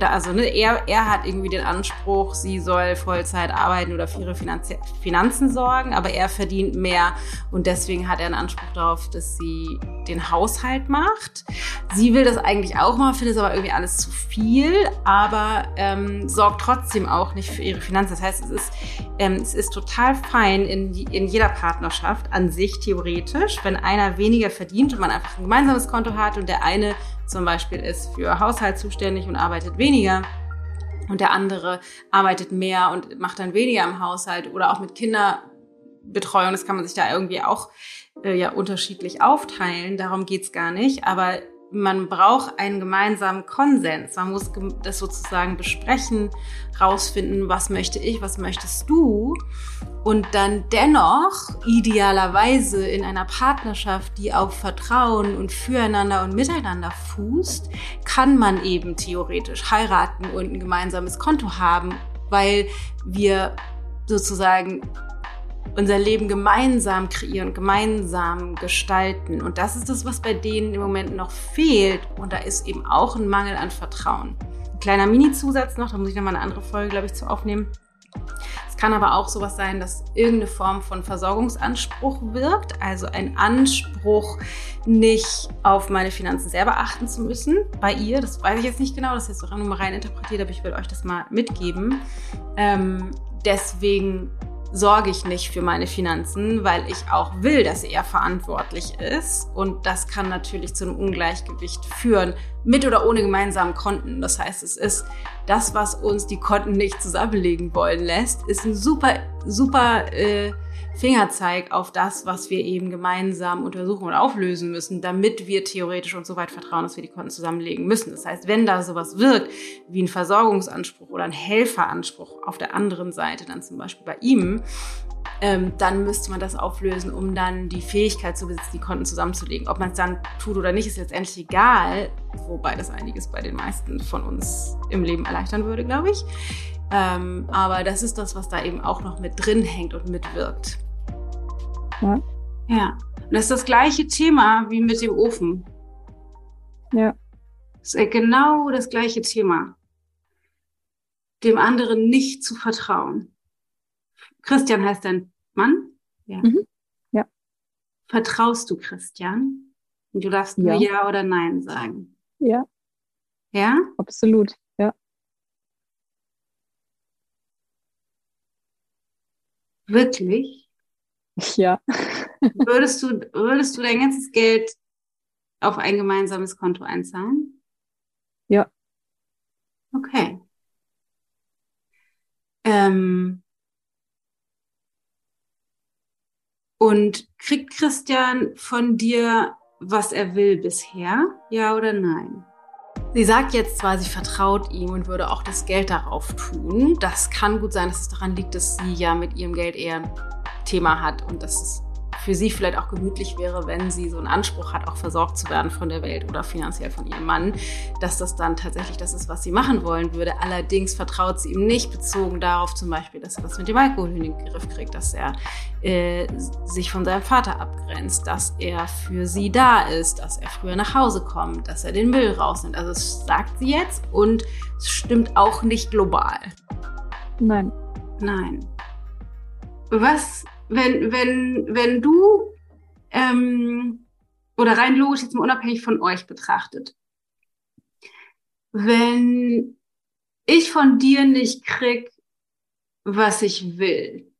also ne, er, er hat irgendwie den Anspruch, sie soll Vollzeit arbeiten oder für ihre Finanz Finanzen sorgen, aber er verdient mehr und deswegen hat er einen Anspruch darauf, dass sie den Haushalt macht. Sie will das eigentlich auch mal, findet es aber irgendwie alles zu viel, aber ähm, sorgt trotzdem auch nicht für ihre Finanzen. Das heißt, es ist, ähm, es ist total fein in, in jeder Partnerschaft an sich theoretisch, wenn einer weniger verdient und man einfach ein gemeinsames Konto hat und der eine zum Beispiel ist für Haushalt zuständig und arbeitet weniger und der andere arbeitet mehr und macht dann weniger im Haushalt oder auch mit Kinderbetreuung. Das kann man sich da irgendwie auch äh, ja unterschiedlich aufteilen. Darum geht's gar nicht. Aber man braucht einen gemeinsamen Konsens. Man muss das sozusagen besprechen, rausfinden, was möchte ich, was möchtest du. Und dann dennoch idealerweise in einer Partnerschaft, die auf Vertrauen und füreinander und miteinander fußt, kann man eben theoretisch heiraten und ein gemeinsames Konto haben, weil wir sozusagen unser Leben gemeinsam kreieren, gemeinsam gestalten. Und das ist das, was bei denen im Moment noch fehlt. Und da ist eben auch ein Mangel an Vertrauen. Ein kleiner Mini-Zusatz noch, da muss ich nochmal eine andere Folge, glaube ich, zu aufnehmen. Es kann aber auch sowas sein, dass irgendeine Form von Versorgungsanspruch wirkt, also ein Anspruch, nicht auf meine Finanzen selber achten zu müssen. Bei ihr, das weiß ich jetzt nicht genau, das ist jetzt auch nur mal rein interpretiert, aber ich will euch das mal mitgeben. Ähm, deswegen sorge ich nicht für meine Finanzen, weil ich auch will, dass er verantwortlich ist. Und das kann natürlich zu einem Ungleichgewicht führen, mit oder ohne gemeinsamen Konten. Das heißt, es ist das, was uns die Konten nicht zusammenlegen wollen lässt, ist ein super, super äh, Fingerzeig auf das, was wir eben gemeinsam untersuchen und auflösen müssen, damit wir theoretisch uns so weit vertrauen, dass wir die Konten zusammenlegen müssen. Das heißt, wenn da sowas wirkt, wie ein Versorgungsanspruch oder ein Helferanspruch auf der anderen Seite, dann zum Beispiel bei ihm, ähm, dann müsste man das auflösen, um dann die Fähigkeit zu besitzen, die Konten zusammenzulegen. Ob man es dann tut oder nicht, ist letztendlich egal, wobei das einiges bei den meisten von uns im Leben erleichtern würde, glaube ich. Ähm, aber das ist das, was da eben auch noch mit drin hängt und mitwirkt. Ja. Ja. Und das ist das gleiche Thema wie mit dem Ofen. Ja. Das ist genau das gleiche Thema. Dem anderen nicht zu vertrauen. Christian heißt dein Mann? Ja. Mhm. ja. Vertraust du Christian? Und du darfst nur ja. ja oder nein sagen. Ja. Ja? Absolut, ja. Wirklich? Ja. würdest, du, würdest du dein ganzes Geld auf ein gemeinsames Konto einzahlen? Ja. Okay. Ähm, und kriegt Christian von dir, was er will bisher? Ja oder nein? Sie sagt jetzt zwar, sie vertraut ihm und würde auch das Geld darauf tun. Das kann gut sein, dass es daran liegt, dass sie ja mit ihrem Geld eher Thema hat und dass es für sie vielleicht auch gemütlich wäre, wenn sie so einen Anspruch hat, auch versorgt zu werden von der Welt oder finanziell von ihrem Mann, dass das dann tatsächlich das ist, was sie machen wollen würde. Allerdings vertraut sie ihm nicht bezogen darauf zum Beispiel, dass er das mit dem Alkohol in den Griff kriegt, dass er äh, sich von seinem Vater abgrenzt, dass er für sie da ist, dass er früher nach Hause kommt, dass er den Müll rausnimmt. Also das sagt sie jetzt und es stimmt auch nicht global. Nein. Nein. Was wenn, wenn, wenn du, ähm, oder rein logisch jetzt mal unabhängig von euch betrachtet, wenn ich von dir nicht krieg, was ich will,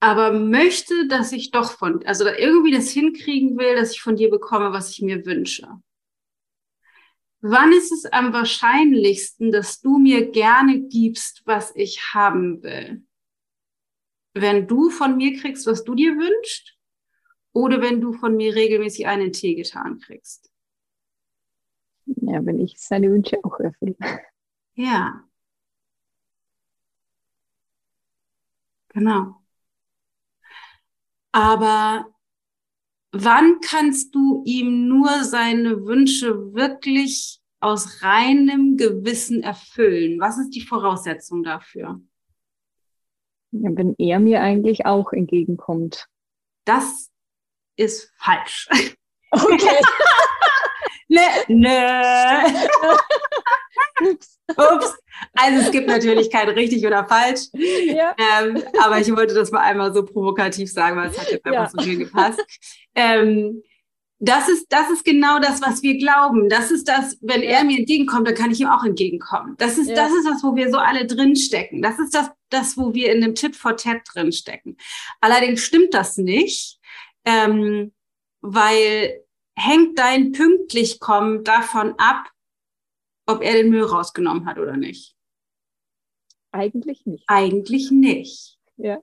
aber möchte, dass ich doch von, also irgendwie das hinkriegen will, dass ich von dir bekomme, was ich mir wünsche. Wann ist es am wahrscheinlichsten, dass du mir gerne gibst, was ich haben will? Wenn du von mir kriegst, was du dir wünschst, oder wenn du von mir regelmäßig einen Tee getan kriegst? Ja, wenn ich seine Wünsche auch erfülle. Ja. Genau. Aber wann kannst du ihm nur seine Wünsche wirklich aus reinem Gewissen erfüllen? Was ist die Voraussetzung dafür? Ja, wenn er mir eigentlich auch entgegenkommt. Das ist falsch. Okay. ne, ne. Ups. Ups. Also es gibt natürlich kein richtig oder falsch. Ja. Ähm, aber ich wollte das mal einmal so provokativ sagen, weil es hat jetzt einfach ja. so schön gepasst. Ähm, das ist, das ist genau das, was wir glauben. Das ist das, wenn er mir entgegenkommt, dann kann ich ihm auch entgegenkommen. Das ist, ja. das ist das, wo wir so alle drinstecken. Das ist das, das, wo wir in dem Tit for Tat drinstecken. Allerdings stimmt das nicht, ähm, weil hängt dein pünktlich kommen davon ab, ob er den Müll rausgenommen hat oder nicht? Eigentlich nicht. Eigentlich nicht. Ja.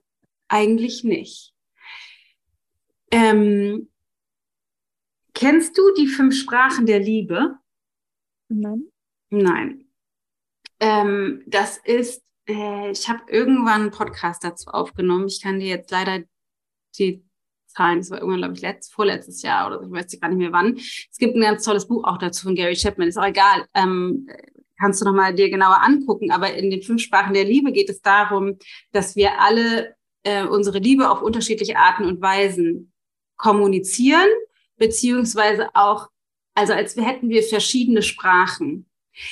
Eigentlich nicht. Ähm, kennst du die fünf Sprachen der Liebe? Nein. Nein. Ähm, das ist, äh, ich habe irgendwann einen Podcast dazu aufgenommen. Ich kann dir jetzt leider die Zahlen, das war irgendwann, glaube ich, letzt, vorletztes Jahr oder so, ich weiß gar nicht mehr wann. Es gibt ein ganz tolles Buch auch dazu von Gary Chapman, ist auch egal. Ähm, kannst du nochmal dir genauer angucken. Aber in den fünf Sprachen der Liebe geht es darum, dass wir alle äh, unsere Liebe auf unterschiedliche Arten und Weisen kommunizieren, beziehungsweise auch, also als hätten wir verschiedene Sprachen.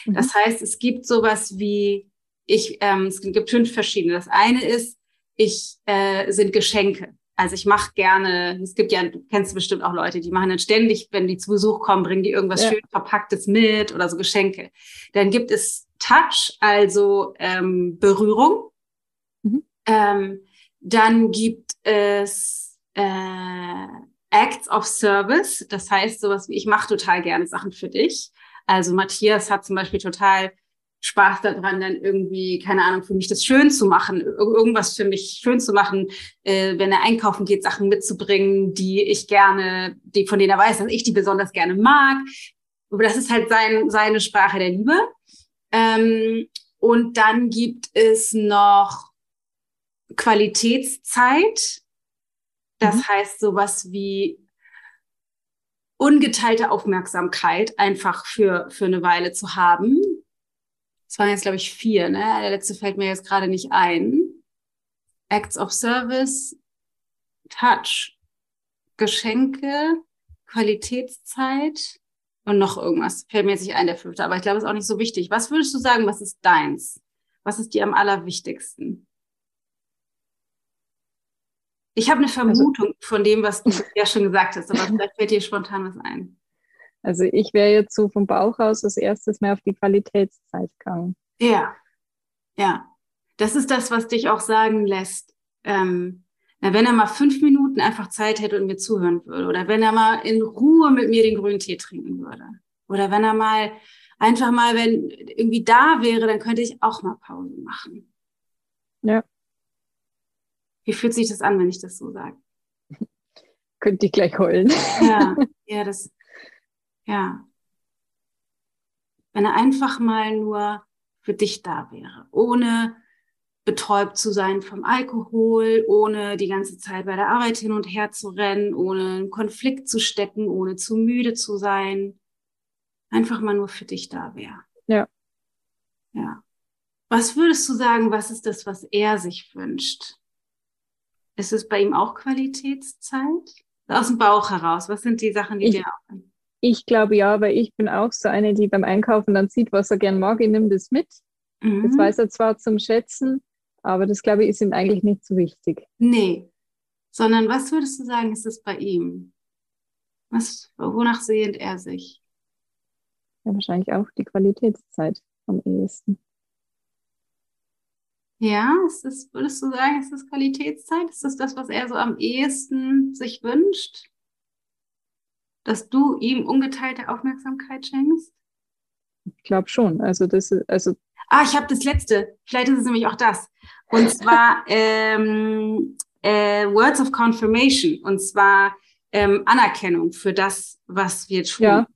Mhm. Das heißt, es gibt sowas wie, ich, ähm, es gibt fünf verschiedene. Das eine ist, ich äh, sind Geschenke. Also ich mache gerne, es gibt ja, du kennst bestimmt auch Leute, die machen dann ständig, wenn die zu Besuch kommen, bringen die irgendwas ja. schön verpacktes mit oder so Geschenke. Dann gibt es Touch, also ähm, Berührung. Mhm. Ähm, dann gibt es äh, Acts of Service, das heißt sowas wie, ich mache total gerne Sachen für dich. Also Matthias hat zum Beispiel total Spaß daran, dann irgendwie, keine Ahnung, für mich das schön zu machen, irgendwas für mich schön zu machen, äh, wenn er einkaufen geht, Sachen mitzubringen, die ich gerne, die, von denen er weiß, dass ich die besonders gerne mag. Aber das ist halt sein, seine Sprache der Liebe. Ähm, und dann gibt es noch Qualitätszeit. Das mhm. heißt sowas wie ungeteilte Aufmerksamkeit einfach für, für eine Weile zu haben. Es waren jetzt, glaube ich, vier, ne? Der letzte fällt mir jetzt gerade nicht ein. Acts of Service, Touch, Geschenke, Qualitätszeit und noch irgendwas. Fällt mir jetzt nicht ein, der fünfte, aber ich glaube, es ist auch nicht so wichtig. Was würdest du sagen, was ist deins? Was ist dir am allerwichtigsten? Ich habe eine also Vermutung also, von dem, was du ja schon gesagt hast, aber vielleicht fällt dir spontan was ein. Also ich wäre jetzt so vom Bauch aus das erstes mehr auf die Qualitätszeit gegangen. Ja, ja. Das ist das, was dich auch sagen lässt. Ähm, na, wenn er mal fünf Minuten einfach Zeit hätte und mir zuhören würde, oder wenn er mal in Ruhe mit mir den grünen Tee trinken würde, oder wenn er mal einfach mal, wenn irgendwie da wäre, dann könnte ich auch mal Pause machen. Ja. Wie fühlt sich das an, wenn ich das so sage? Könnte ich gleich heulen. Ja, ja, das, ja. Wenn er einfach mal nur für dich da wäre, ohne betäubt zu sein vom Alkohol, ohne die ganze Zeit bei der Arbeit hin und her zu rennen, ohne einen Konflikt zu stecken, ohne zu müde zu sein. Einfach mal nur für dich da wäre. Ja. Ja. Was würdest du sagen, was ist das, was er sich wünscht? Ist es bei ihm auch Qualitätszeit? Aus dem Bauch heraus, was sind die Sachen, die ich, dir auch ich glaube ja, weil ich bin auch so eine, die beim Einkaufen dann sieht, was er gern mag, ich nehme das mit. Mhm. Das weiß er zwar zum Schätzen, aber das glaube ich ist ihm eigentlich nicht so wichtig. Nee, sondern was würdest du sagen, ist es bei ihm? Was, wonach sehnt er sich? Ja, wahrscheinlich auch die Qualitätszeit am ehesten. Ja, ist das, würdest du sagen, ist das Qualitätszeit? Ist das das, was er so am ehesten sich wünscht? Dass du ihm ungeteilte Aufmerksamkeit schenkst? Ich glaube schon. Also das ist, also. Ah, ich habe das letzte. Vielleicht ist es nämlich auch das. Und zwar ähm, äh, Words of Confirmation. Und zwar ähm, Anerkennung für das, was wir tun. Ja.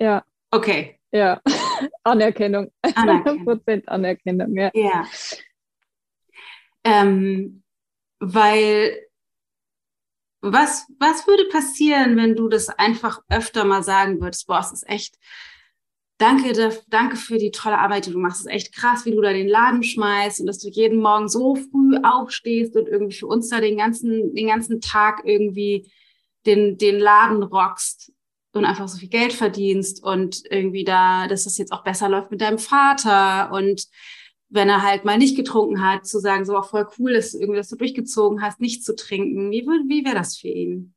Ja. Okay. Ja. Anerkennung. Anerkennung. Prozent Anerkennung, ja. Ja. Ähm, weil Was, was würde passieren, wenn du das einfach öfter mal sagen würdest? Boah, es ist echt, danke, danke für die tolle Arbeit, die du machst. Es ist echt krass, wie du da den Laden schmeißt und dass du jeden Morgen so früh aufstehst und irgendwie für uns da den ganzen, den ganzen Tag irgendwie den, den Laden rockst und einfach so viel Geld verdienst und irgendwie da, dass das jetzt auch besser läuft mit deinem Vater und wenn er halt mal nicht getrunken hat, zu sagen, so auch voll cool ist, irgendwie, dass du durchgezogen hast, nicht zu trinken. Wie, wie wäre das für ihn?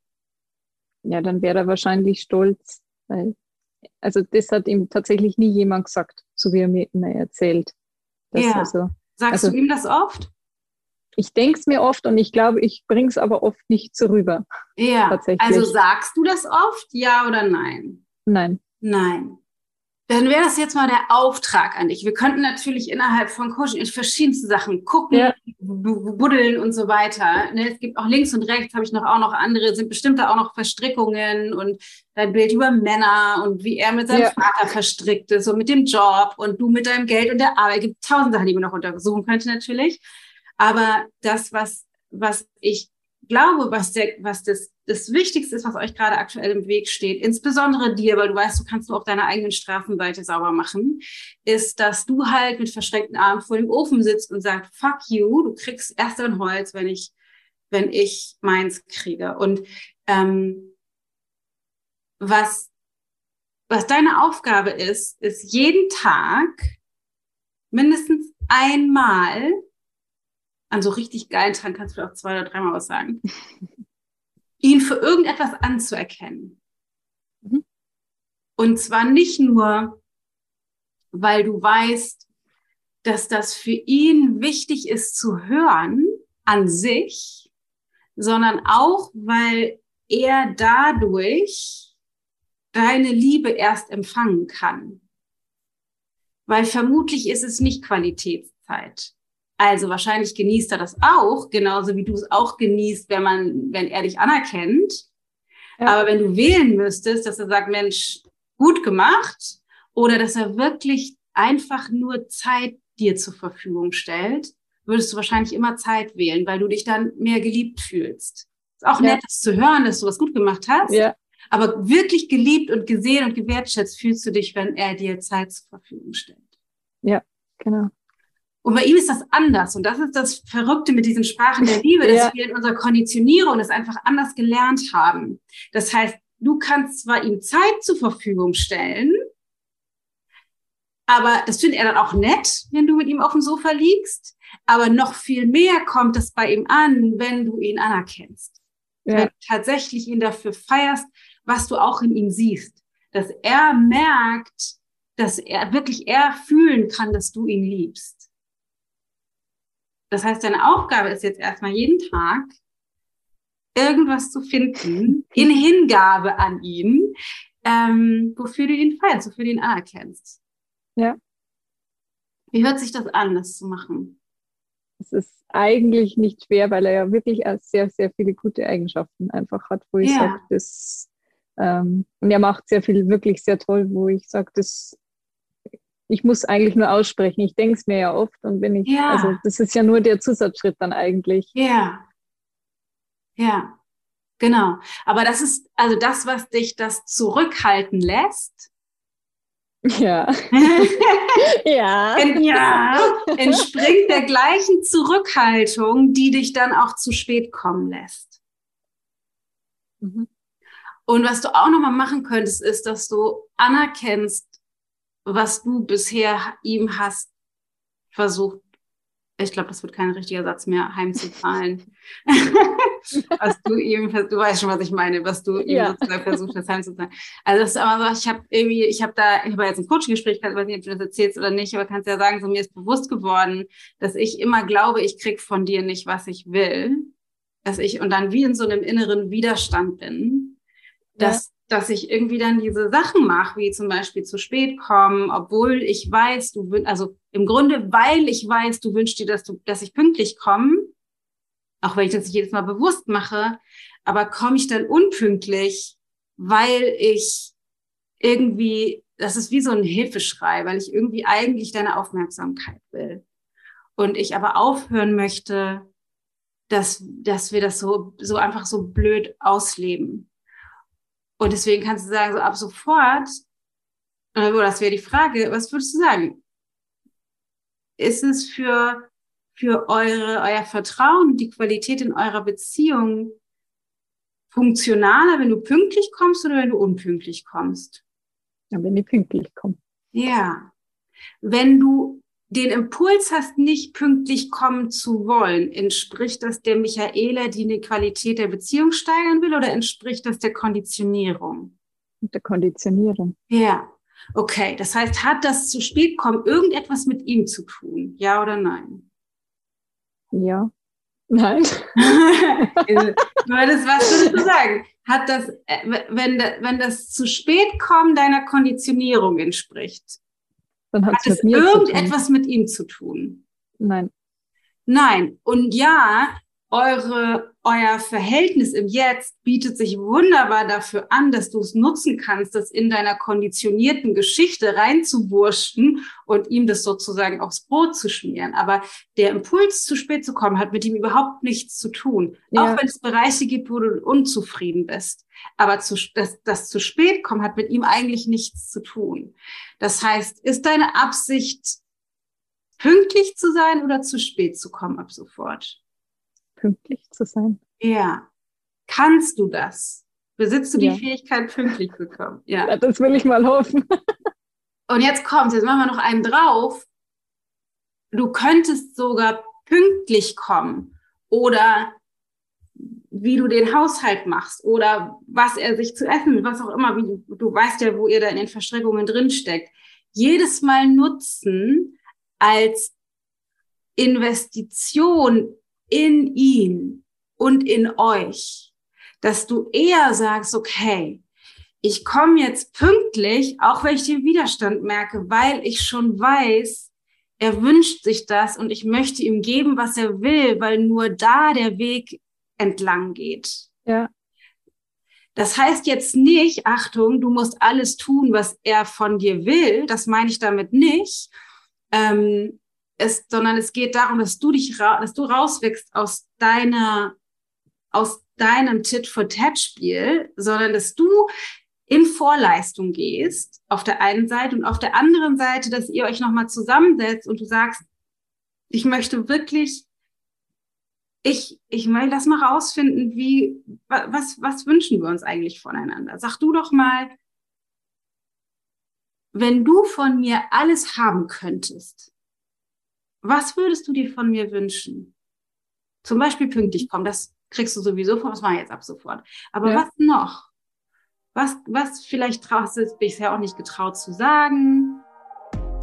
Ja, dann wäre er wahrscheinlich stolz, weil, also das hat ihm tatsächlich nie jemand gesagt, so wie er mir immer erzählt. ja. Also, Sagst also, du ihm das oft? Ich denke es mir oft und ich glaube, ich bringe es aber oft nicht so rüber. Ja, also sagst du das oft, ja oder nein? Nein. Nein. Dann wäre das jetzt mal der Auftrag an dich. Wir könnten natürlich innerhalb von Coaching in verschiedenste Sachen gucken, ja. buddeln und so weiter. Ne, es gibt auch links und rechts, habe ich noch auch noch andere, sind bestimmte auch noch Verstrickungen und dein Bild über Männer und wie er mit seinem ja. Vater verstrickt ist und mit dem Job und du mit deinem Geld und der Arbeit. Es gibt tausend Sachen, die man noch untersuchen könnte natürlich. Aber das, was, was ich glaube, was, der, was das, das Wichtigste ist, was euch gerade aktuell im Weg steht, insbesondere dir, weil du weißt, du kannst nur auf deiner eigenen Strafenseite sauber machen, ist, dass du halt mit verschränkten Armen vor dem Ofen sitzt und sagst, fuck you, du kriegst erst ein Holz, wenn ich, wenn ich meins kriege. Und ähm, was, was deine Aufgabe ist, ist jeden Tag mindestens einmal an so richtig geilen Tagen kannst du auch zwei oder dreimal was sagen, ihn für irgendetwas anzuerkennen. Mhm. Und zwar nicht nur, weil du weißt, dass das für ihn wichtig ist zu hören an sich, sondern auch, weil er dadurch deine Liebe erst empfangen kann. Weil vermutlich ist es nicht Qualitätszeit. Also wahrscheinlich genießt er das auch, genauso wie du es auch genießt, wenn man, wenn er dich anerkennt. Ja. Aber wenn du wählen müsstest, dass er sagt, Mensch, gut gemacht, oder dass er wirklich einfach nur Zeit dir zur Verfügung stellt, würdest du wahrscheinlich immer Zeit wählen, weil du dich dann mehr geliebt fühlst. Ist auch ja. nett, das zu hören, dass du was gut gemacht hast. Ja. Aber wirklich geliebt und gesehen und gewertschätzt fühlst du dich, wenn er dir Zeit zur Verfügung stellt. Ja, genau. Und bei ihm ist das anders. Und das ist das Verrückte mit diesen Sprachen der Liebe, dass ja. wir in unserer Konditionierung das einfach anders gelernt haben. Das heißt, du kannst zwar ihm Zeit zur Verfügung stellen, aber das findet er dann auch nett, wenn du mit ihm auf dem Sofa liegst. Aber noch viel mehr kommt es bei ihm an, wenn du ihn anerkennst. Ja. Wenn du tatsächlich ihn dafür feierst, was du auch in ihm siehst. Dass er merkt, dass er wirklich er fühlen kann, dass du ihn liebst. Das heißt, deine Aufgabe ist jetzt erstmal jeden Tag irgendwas zu finden in Hingabe an ihn, ähm, wofür du ihn feierst, wofür du ihn anerkennst. Ja. Wie hört sich das an, das zu machen? Es ist eigentlich nicht schwer, weil er ja wirklich sehr, sehr viele gute Eigenschaften einfach hat, wo ich ja. sage, das ähm, und er macht sehr viel wirklich sehr toll, wo ich sage, das ich muss eigentlich nur aussprechen. Ich denke es mir ja oft und wenn ich, ja. also das ist ja nur der Zusatzschritt dann eigentlich. Ja. Ja, genau. Aber das ist also das, was dich das zurückhalten lässt. Ja. ja. ja. Entspringt der gleichen Zurückhaltung, die dich dann auch zu spät kommen lässt. Mhm. Und was du auch nochmal machen könntest, ist, dass du anerkennst, was du bisher ihm hast versucht, ich glaube, das wird kein richtiger Satz mehr, heimzuzahlen. was du ihm, du weißt schon, was ich meine, was du ihm ja. sozusagen versucht hast, heimzuzahlen. Also das ist aber so, ich habe irgendwie, ich habe da, ich habe jetzt ein Coaching-Gespräch, ich weiß nicht, ob du das erzählst oder nicht, aber kannst ja sagen, so mir ist bewusst geworden, dass ich immer glaube, ich krieg von dir nicht, was ich will. Dass ich und dann wie in so einem inneren Widerstand bin, dass dass ich irgendwie dann diese Sachen mache, wie zum Beispiel zu spät kommen, obwohl ich weiß, du also im Grunde, weil ich weiß, du wünschst dir, dass du, dass ich pünktlich komme, auch wenn ich das nicht jedes Mal bewusst mache, aber komme ich dann unpünktlich, weil ich irgendwie, das ist wie so ein Hilfeschrei, weil ich irgendwie eigentlich deine Aufmerksamkeit will. Und ich aber aufhören möchte, dass, dass wir das so, so einfach so blöd ausleben. Und deswegen kannst du sagen, so ab sofort, oder das wäre die Frage, was würdest du sagen? Ist es für, für eure, euer Vertrauen, die Qualität in eurer Beziehung funktionaler, wenn du pünktlich kommst oder wenn du unpünktlich kommst? Ja, wenn ich pünktlich komme. Ja. Wenn du den Impuls hast, nicht pünktlich kommen zu wollen, entspricht das der Michaela, die eine Qualität der Beziehung steigern will, oder entspricht das der Konditionierung? Der Konditionierung. Ja. Okay, das heißt, hat das zu spät kommen irgendetwas mit ihm zu tun? Ja oder nein? Ja. Nein. das, was würdest du sagen? Hat das, äh, wenn, wenn das zu spät kommen deiner Konditionierung entspricht, dann hat es irgendetwas mit ihm zu tun? Nein. Nein. Und ja, eure, euer Verhältnis im Jetzt bietet sich wunderbar dafür an, dass du es nutzen kannst, das in deiner konditionierten Geschichte reinzuwurschen und ihm das sozusagen aufs Brot zu schmieren. Aber der Impuls, zu spät zu kommen, hat mit ihm überhaupt nichts zu tun. Ja. Auch wenn es Bereiche gibt, wo du unzufrieden bist. Aber zu, das, das zu spät kommen hat mit ihm eigentlich nichts zu tun. Das heißt, ist deine Absicht, pünktlich zu sein oder zu spät zu kommen ab sofort? Pünktlich zu sein. Ja. Kannst du das? Besitzt du ja. die Fähigkeit, pünktlich zu kommen? Ja. ja. Das will ich mal hoffen. Und jetzt kommt, jetzt machen wir noch einen drauf. Du könntest sogar pünktlich kommen oder wie du den Haushalt machst oder was er sich zu essen, was auch immer, wie du, du weißt ja, wo ihr da in den Verstrickungen drinsteckt. Jedes Mal nutzen als Investition in ihn und in euch, dass du eher sagst, okay, ich komme jetzt pünktlich, auch wenn ich den Widerstand merke, weil ich schon weiß, er wünscht sich das und ich möchte ihm geben, was er will, weil nur da der Weg entlang geht. Ja. Das heißt jetzt nicht, Achtung, du musst alles tun, was er von dir will. Das meine ich damit nicht. Ähm, es, sondern es geht darum, dass du dich, dass du rauswächst aus deiner, aus deinem Tit-for-Tat-Spiel, sondern dass du in Vorleistung gehst, auf der einen Seite und auf der anderen Seite, dass ihr euch nochmal zusammensetzt und du sagst, ich möchte wirklich, ich, ich will das mal rausfinden, wie, was, was wünschen wir uns eigentlich voneinander? Sag du doch mal, wenn du von mir alles haben könntest, was würdest du dir von mir wünschen? Zum Beispiel pünktlich kommen, das kriegst du sowieso von, das war jetzt ab sofort. Aber ja. was noch? Was, was vielleicht traust du bisher auch nicht getraut zu sagen?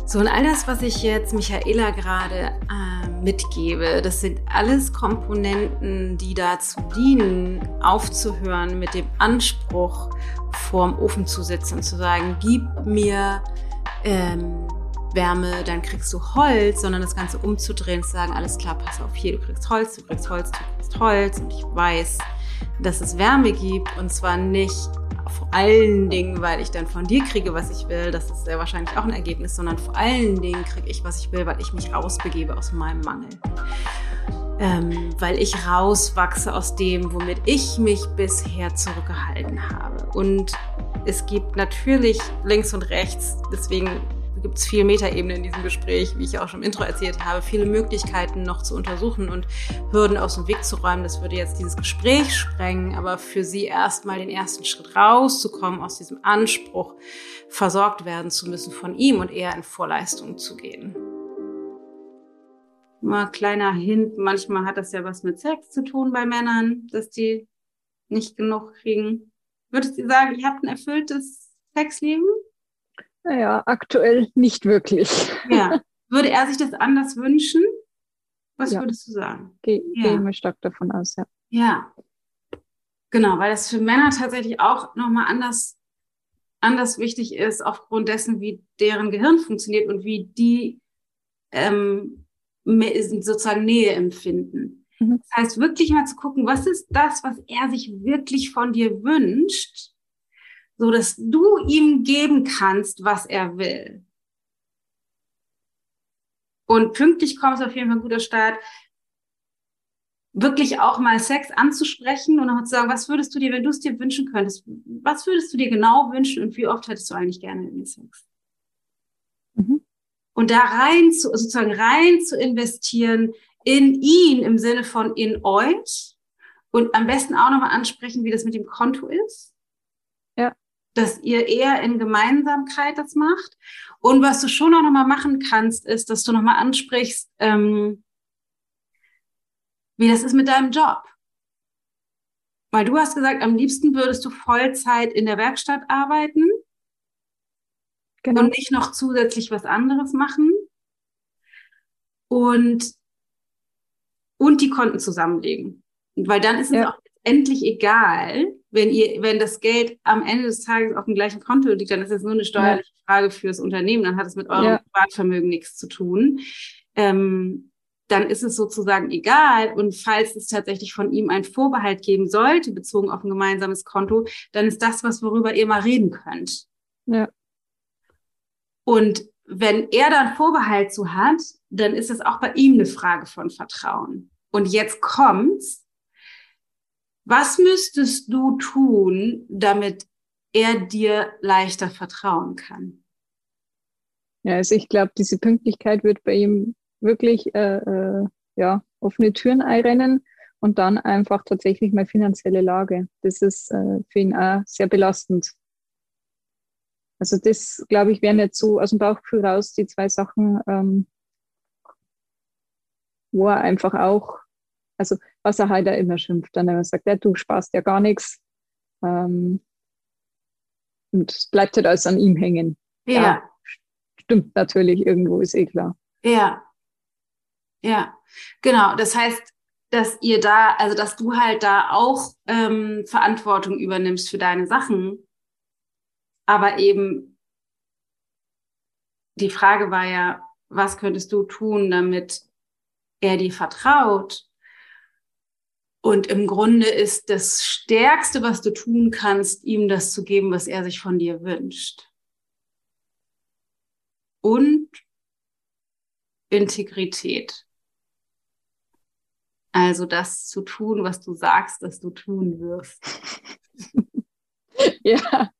So, und all das, was ich jetzt Michaela gerade äh, mitgebe, das sind alles Komponenten, die dazu dienen, aufzuhören mit dem Anspruch, vorm Ofen zu sitzen und zu sagen, gib mir ähm, Wärme, dann kriegst du Holz, sondern das Ganze umzudrehen, zu sagen, alles klar, pass auf, hier, du kriegst Holz, du kriegst Holz, du kriegst Holz und ich weiß, dass es Wärme gibt und zwar nicht vor allen Dingen, weil ich dann von dir kriege, was ich will, das ist sehr wahrscheinlich auch ein Ergebnis, sondern vor allen Dingen kriege ich, was ich will, weil ich mich rausbegebe aus meinem Mangel. Ähm, weil ich rauswachse aus dem, womit ich mich bisher zurückgehalten habe. Und es gibt natürlich links und rechts, deswegen gibt es viel Metaebene in diesem Gespräch, wie ich auch schon im Intro erzählt habe, viele Möglichkeiten noch zu untersuchen und Hürden aus dem Weg zu räumen. Das würde jetzt dieses Gespräch sprengen, aber für Sie erstmal den ersten Schritt rauszukommen aus diesem Anspruch, versorgt werden zu müssen von ihm und eher in Vorleistung zu gehen. Mal kleiner Hint, manchmal hat das ja was mit Sex zu tun bei Männern, dass die nicht genug kriegen. Würdest du sagen, ihr habt ein erfülltes Sexleben? Naja, aktuell nicht wirklich. Ja. Würde er sich das anders wünschen? Was ja. würdest du sagen? Gehe ja. geh stark davon aus, ja. Ja. Genau, weil das für Männer tatsächlich auch nochmal anders, anders wichtig ist, aufgrund dessen, wie deren Gehirn funktioniert und wie die ähm, sozusagen Nähe empfinden. Mhm. Das heißt, wirklich mal zu gucken, was ist das, was er sich wirklich von dir wünscht so dass du ihm geben kannst, was er will. Und pünktlich kommt es auf jeden Fall ein guter Start. wirklich auch mal Sex anzusprechen und auch zu sagen, was würdest du dir, wenn du es dir wünschen könntest, was würdest du dir genau wünschen und wie oft hättest du eigentlich gerne in Sex? Mhm. Und da rein zu, sozusagen rein zu investieren in ihn im Sinne von in euch und am besten auch nochmal ansprechen, wie das mit dem Konto ist. Ja. Dass ihr eher in Gemeinsamkeit das macht. Und was du schon auch nochmal machen kannst, ist, dass du nochmal ansprichst, ähm, wie das ist mit deinem Job. Weil du hast gesagt, am liebsten würdest du Vollzeit in der Werkstatt arbeiten genau. und nicht noch zusätzlich was anderes machen. Und, und die Konten zusammenlegen. Weil dann ist ja. es auch endlich egal, wenn ihr, wenn das Geld am Ende des Tages auf dem gleichen Konto liegt, dann ist es nur eine steuerliche ja. Frage fürs Unternehmen, dann hat es mit eurem ja. Privatvermögen nichts zu tun. Ähm, dann ist es sozusagen egal. Und falls es tatsächlich von ihm einen Vorbehalt geben sollte, bezogen auf ein gemeinsames Konto, dann ist das was, worüber ihr mal reden könnt. Ja. Und wenn er dann Vorbehalt zu hat, dann ist es auch bei ihm eine Frage von Vertrauen. Und jetzt kommt's. Was müsstest du tun, damit er dir leichter vertrauen kann? Ja, also ich glaube, diese Pünktlichkeit wird bei ihm wirklich äh, äh, ja, offene Türen einrennen und dann einfach tatsächlich meine finanzielle Lage. Das ist äh, für ihn auch sehr belastend. Also das, glaube ich, wären jetzt so aus dem Bauchgefühl raus die zwei Sachen, ähm, wo er einfach auch, also was er halt immer schimpft, dann er sagt, ja, du sparst ja gar nichts. Ähm, und bleibt halt alles an ihm hängen. Ja. ja. Stimmt natürlich, irgendwo ist eh klar. Ja, ja, genau. Das heißt, dass ihr da, also dass du halt da auch ähm, Verantwortung übernimmst für deine Sachen. Aber eben die Frage war ja, was könntest du tun, damit er dir vertraut? Und im Grunde ist das Stärkste, was du tun kannst, ihm das zu geben, was er sich von dir wünscht. Und Integrität. Also das zu tun, was du sagst, dass du tun wirst. ja.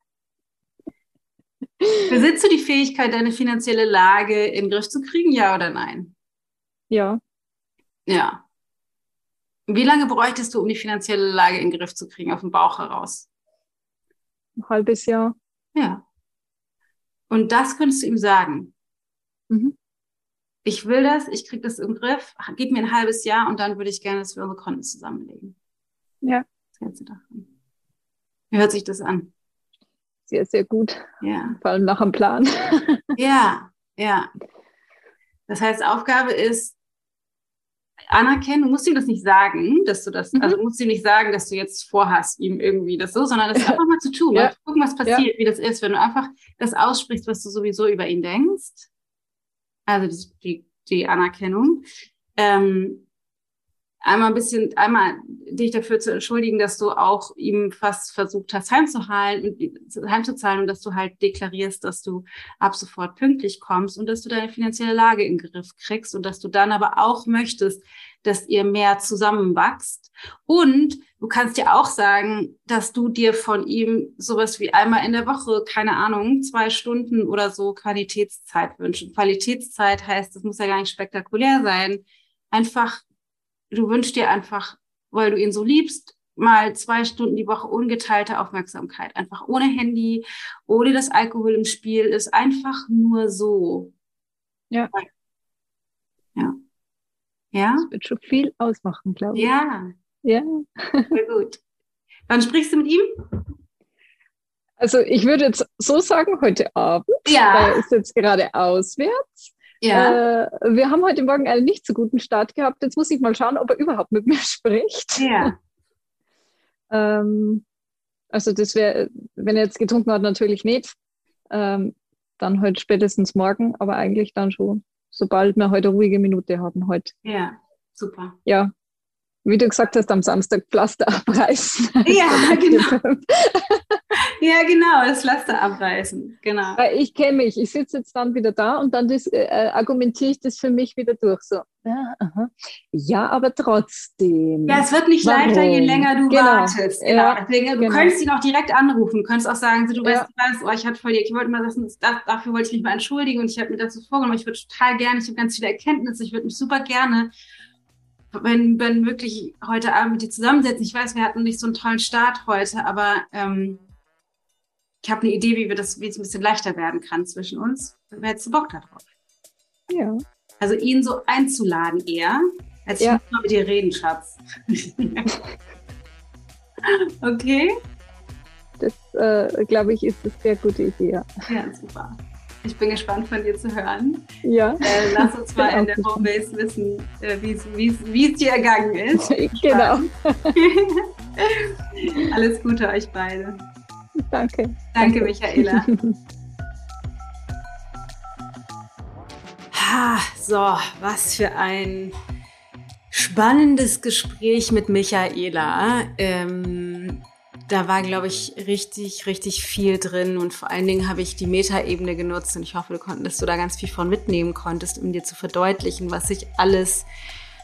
Besitzt du die Fähigkeit, deine finanzielle Lage in den Griff zu kriegen, ja oder nein? Ja. Ja. Wie lange bräuchtest du, um die finanzielle Lage in den Griff zu kriegen, auf dem Bauch heraus? Ein halbes Jahr. Ja. Und das könntest du ihm sagen. Mhm ich will das, ich kriege das im Griff, gib mir ein halbes Jahr und dann würde ich gerne, dass wir unsere Konten zusammenlegen. Ja. Das ganze Tag. Wie hört sich das an? Sehr, sehr gut. Ja. Vor allem nach dem Plan. ja, ja. Das heißt, Aufgabe ist, anerkennen, du musst ihm das nicht sagen, dass du das, mhm. also du musst ihm nicht sagen, dass du jetzt vorhast, ihm irgendwie das so, sondern das einfach mal zu tun. Ja. Gucken, was passiert, ja. wie das ist, wenn du einfach das aussprichst, was du sowieso über ihn denkst also die, die Anerkennung. Ähm, einmal ein bisschen, einmal dich dafür zu entschuldigen, dass du auch ihm fast versucht hast, heimzuhalten, heimzuzahlen und dass du halt deklarierst, dass du ab sofort pünktlich kommst und dass du deine finanzielle Lage in den Griff kriegst und dass du dann aber auch möchtest, dass ihr mehr zusammenwachst. Und du kannst dir auch sagen, dass du dir von ihm sowas wie einmal in der Woche, keine Ahnung, zwei Stunden oder so Qualitätszeit wünschst. Qualitätszeit heißt, das muss ja gar nicht spektakulär sein. Einfach, du wünschst dir einfach, weil du ihn so liebst, mal zwei Stunden die Woche ungeteilte Aufmerksamkeit. Einfach ohne Handy, ohne dass Alkohol im Spiel ist. Einfach nur so. Ja. Ja. Ja. Das wird schon viel ausmachen, glaube ich. Ja. Ja. Sehr gut. Wann sprichst du mit ihm? Also ich würde jetzt so sagen, heute Abend. Ja. Er ist jetzt gerade auswärts. Ja. Äh, wir haben heute Morgen einen nicht so guten Start gehabt. Jetzt muss ich mal schauen, ob er überhaupt mit mir spricht. Ja. ähm, also das wäre, wenn er jetzt getrunken hat, natürlich nicht. Ähm, dann heute spätestens morgen, aber eigentlich dann schon sobald wir heute eine ruhige Minute haben heute. Ja, super. Ja, wie du gesagt hast, am Samstag Pflaster abreißen. Ja, genau. ja, genau, das Pflaster abreißen, genau. Ich kenne mich, ich sitze jetzt dann wieder da und dann das, äh, argumentiere ich das für mich wieder durch. So, Ja, ja, aber trotzdem. Ja, es wird nicht Warum? leichter, je länger du genau. wartest. Genau. Ja, Deswegen, du genau. könntest ihn auch direkt anrufen. Du könntest auch sagen, so, du ja. weißt was, oh, ich hatte voll, ich wollte mal das, das, dafür wollte ich mich mal entschuldigen und ich habe mir das so vorgenommen. Ich würde total gerne, ich habe ganz viele Erkenntnisse, ich würde mich super gerne, wenn, wenn wirklich heute Abend mit dir zusammensetzen. Ich weiß, wir hatten nicht so einen tollen Start heute, aber ähm, ich habe eine Idee, wie wir das, wie es ein bisschen leichter werden kann zwischen uns. Wer hättest du Bock darauf? Ja. Also ihn so einzuladen eher, als ja. ich mal mit dir reden, Schatz. okay? Das, äh, glaube ich, ist eine sehr gute Idee. Ja. ja, super. Ich bin gespannt von dir zu hören. Ja. Äh, lass uns mal in der Homebase wissen, äh, wie es dir ergangen ist. Genau. Alles Gute euch beide. Danke. Danke, Danke. Michaela. Ha, so, was für ein spannendes Gespräch mit Michaela. Ähm, da war, glaube ich, richtig, richtig viel drin und vor allen Dingen habe ich die Metaebene genutzt und ich hoffe, du konntest, dass du da ganz viel von mitnehmen konntest, um dir zu verdeutlichen, was sich alles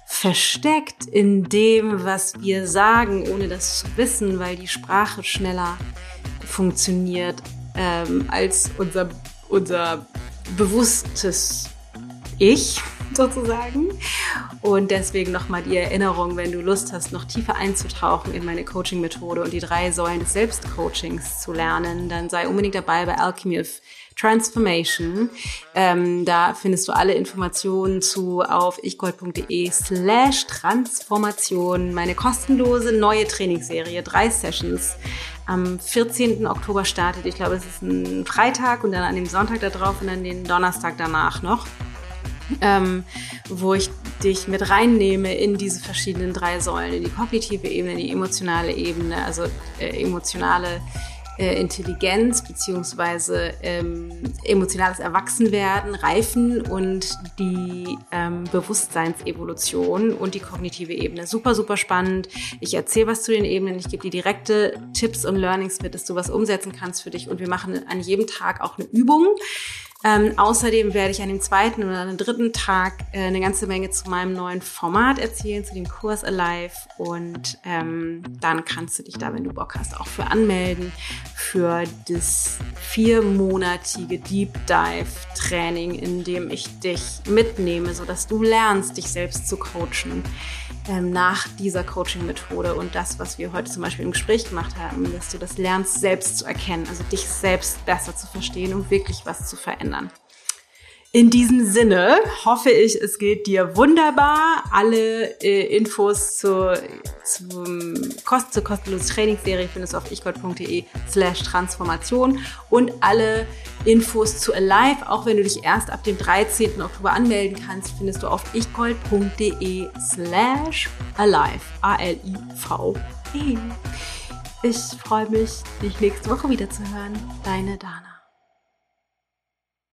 versteckt in dem, was wir sagen, ohne das zu wissen, weil die Sprache schneller funktioniert ähm, als unser, unser bewusstes Ich sozusagen. Und deswegen nochmal die Erinnerung, wenn du Lust hast, noch tiefer einzutauchen in meine Coaching-Methode und die drei Säulen des Selbstcoachings zu lernen, dann sei unbedingt dabei bei Alchemy of Transformation. Ähm, da findest du alle Informationen zu auf ichgold.de slash Transformation. Meine kostenlose neue Trainingsserie, drei Sessions. Am 14. Oktober startet. Ich glaube, es ist ein Freitag und dann an dem Sonntag darauf und dann den Donnerstag danach noch ähm, wo ich dich mit reinnehme in diese verschiedenen drei Säulen, in die kognitive Ebene, die emotionale Ebene, also äh, emotionale äh, Intelligenz beziehungsweise ähm, emotionales Erwachsenwerden, Reifen und die ähm, Bewusstseinsevolution und die kognitive Ebene. Super, super spannend. Ich erzähle was zu den Ebenen, ich gebe dir direkte Tipps und Learnings mit, dass du was umsetzen kannst für dich und wir machen an jedem Tag auch eine Übung ähm, außerdem werde ich an dem zweiten oder an dem dritten Tag äh, eine ganze Menge zu meinem neuen Format erzählen, zu dem Kurs Alive. Und ähm, dann kannst du dich da, wenn du Bock hast, auch für anmelden für das viermonatige Deep Dive Training, in dem ich dich mitnehme, sodass du lernst, dich selbst zu coachen ähm, nach dieser Coaching-Methode und das, was wir heute zum Beispiel im Gespräch gemacht haben, dass du das lernst, selbst zu erkennen, also dich selbst besser zu verstehen und wirklich was zu verändern. In diesem Sinne hoffe ich, es geht dir wunderbar. Alle äh, Infos zur, zum Kost, zur kostenlosen Trainingsserie findest du auf ichgold.de slash Transformation und alle Infos zu Alive, auch wenn du dich erst ab dem 13. Oktober anmelden kannst, findest du auf ichgold.de slash alive. A-L-I-V-E. Ich freue mich, dich nächste Woche wieder zu hören. Deine Dana.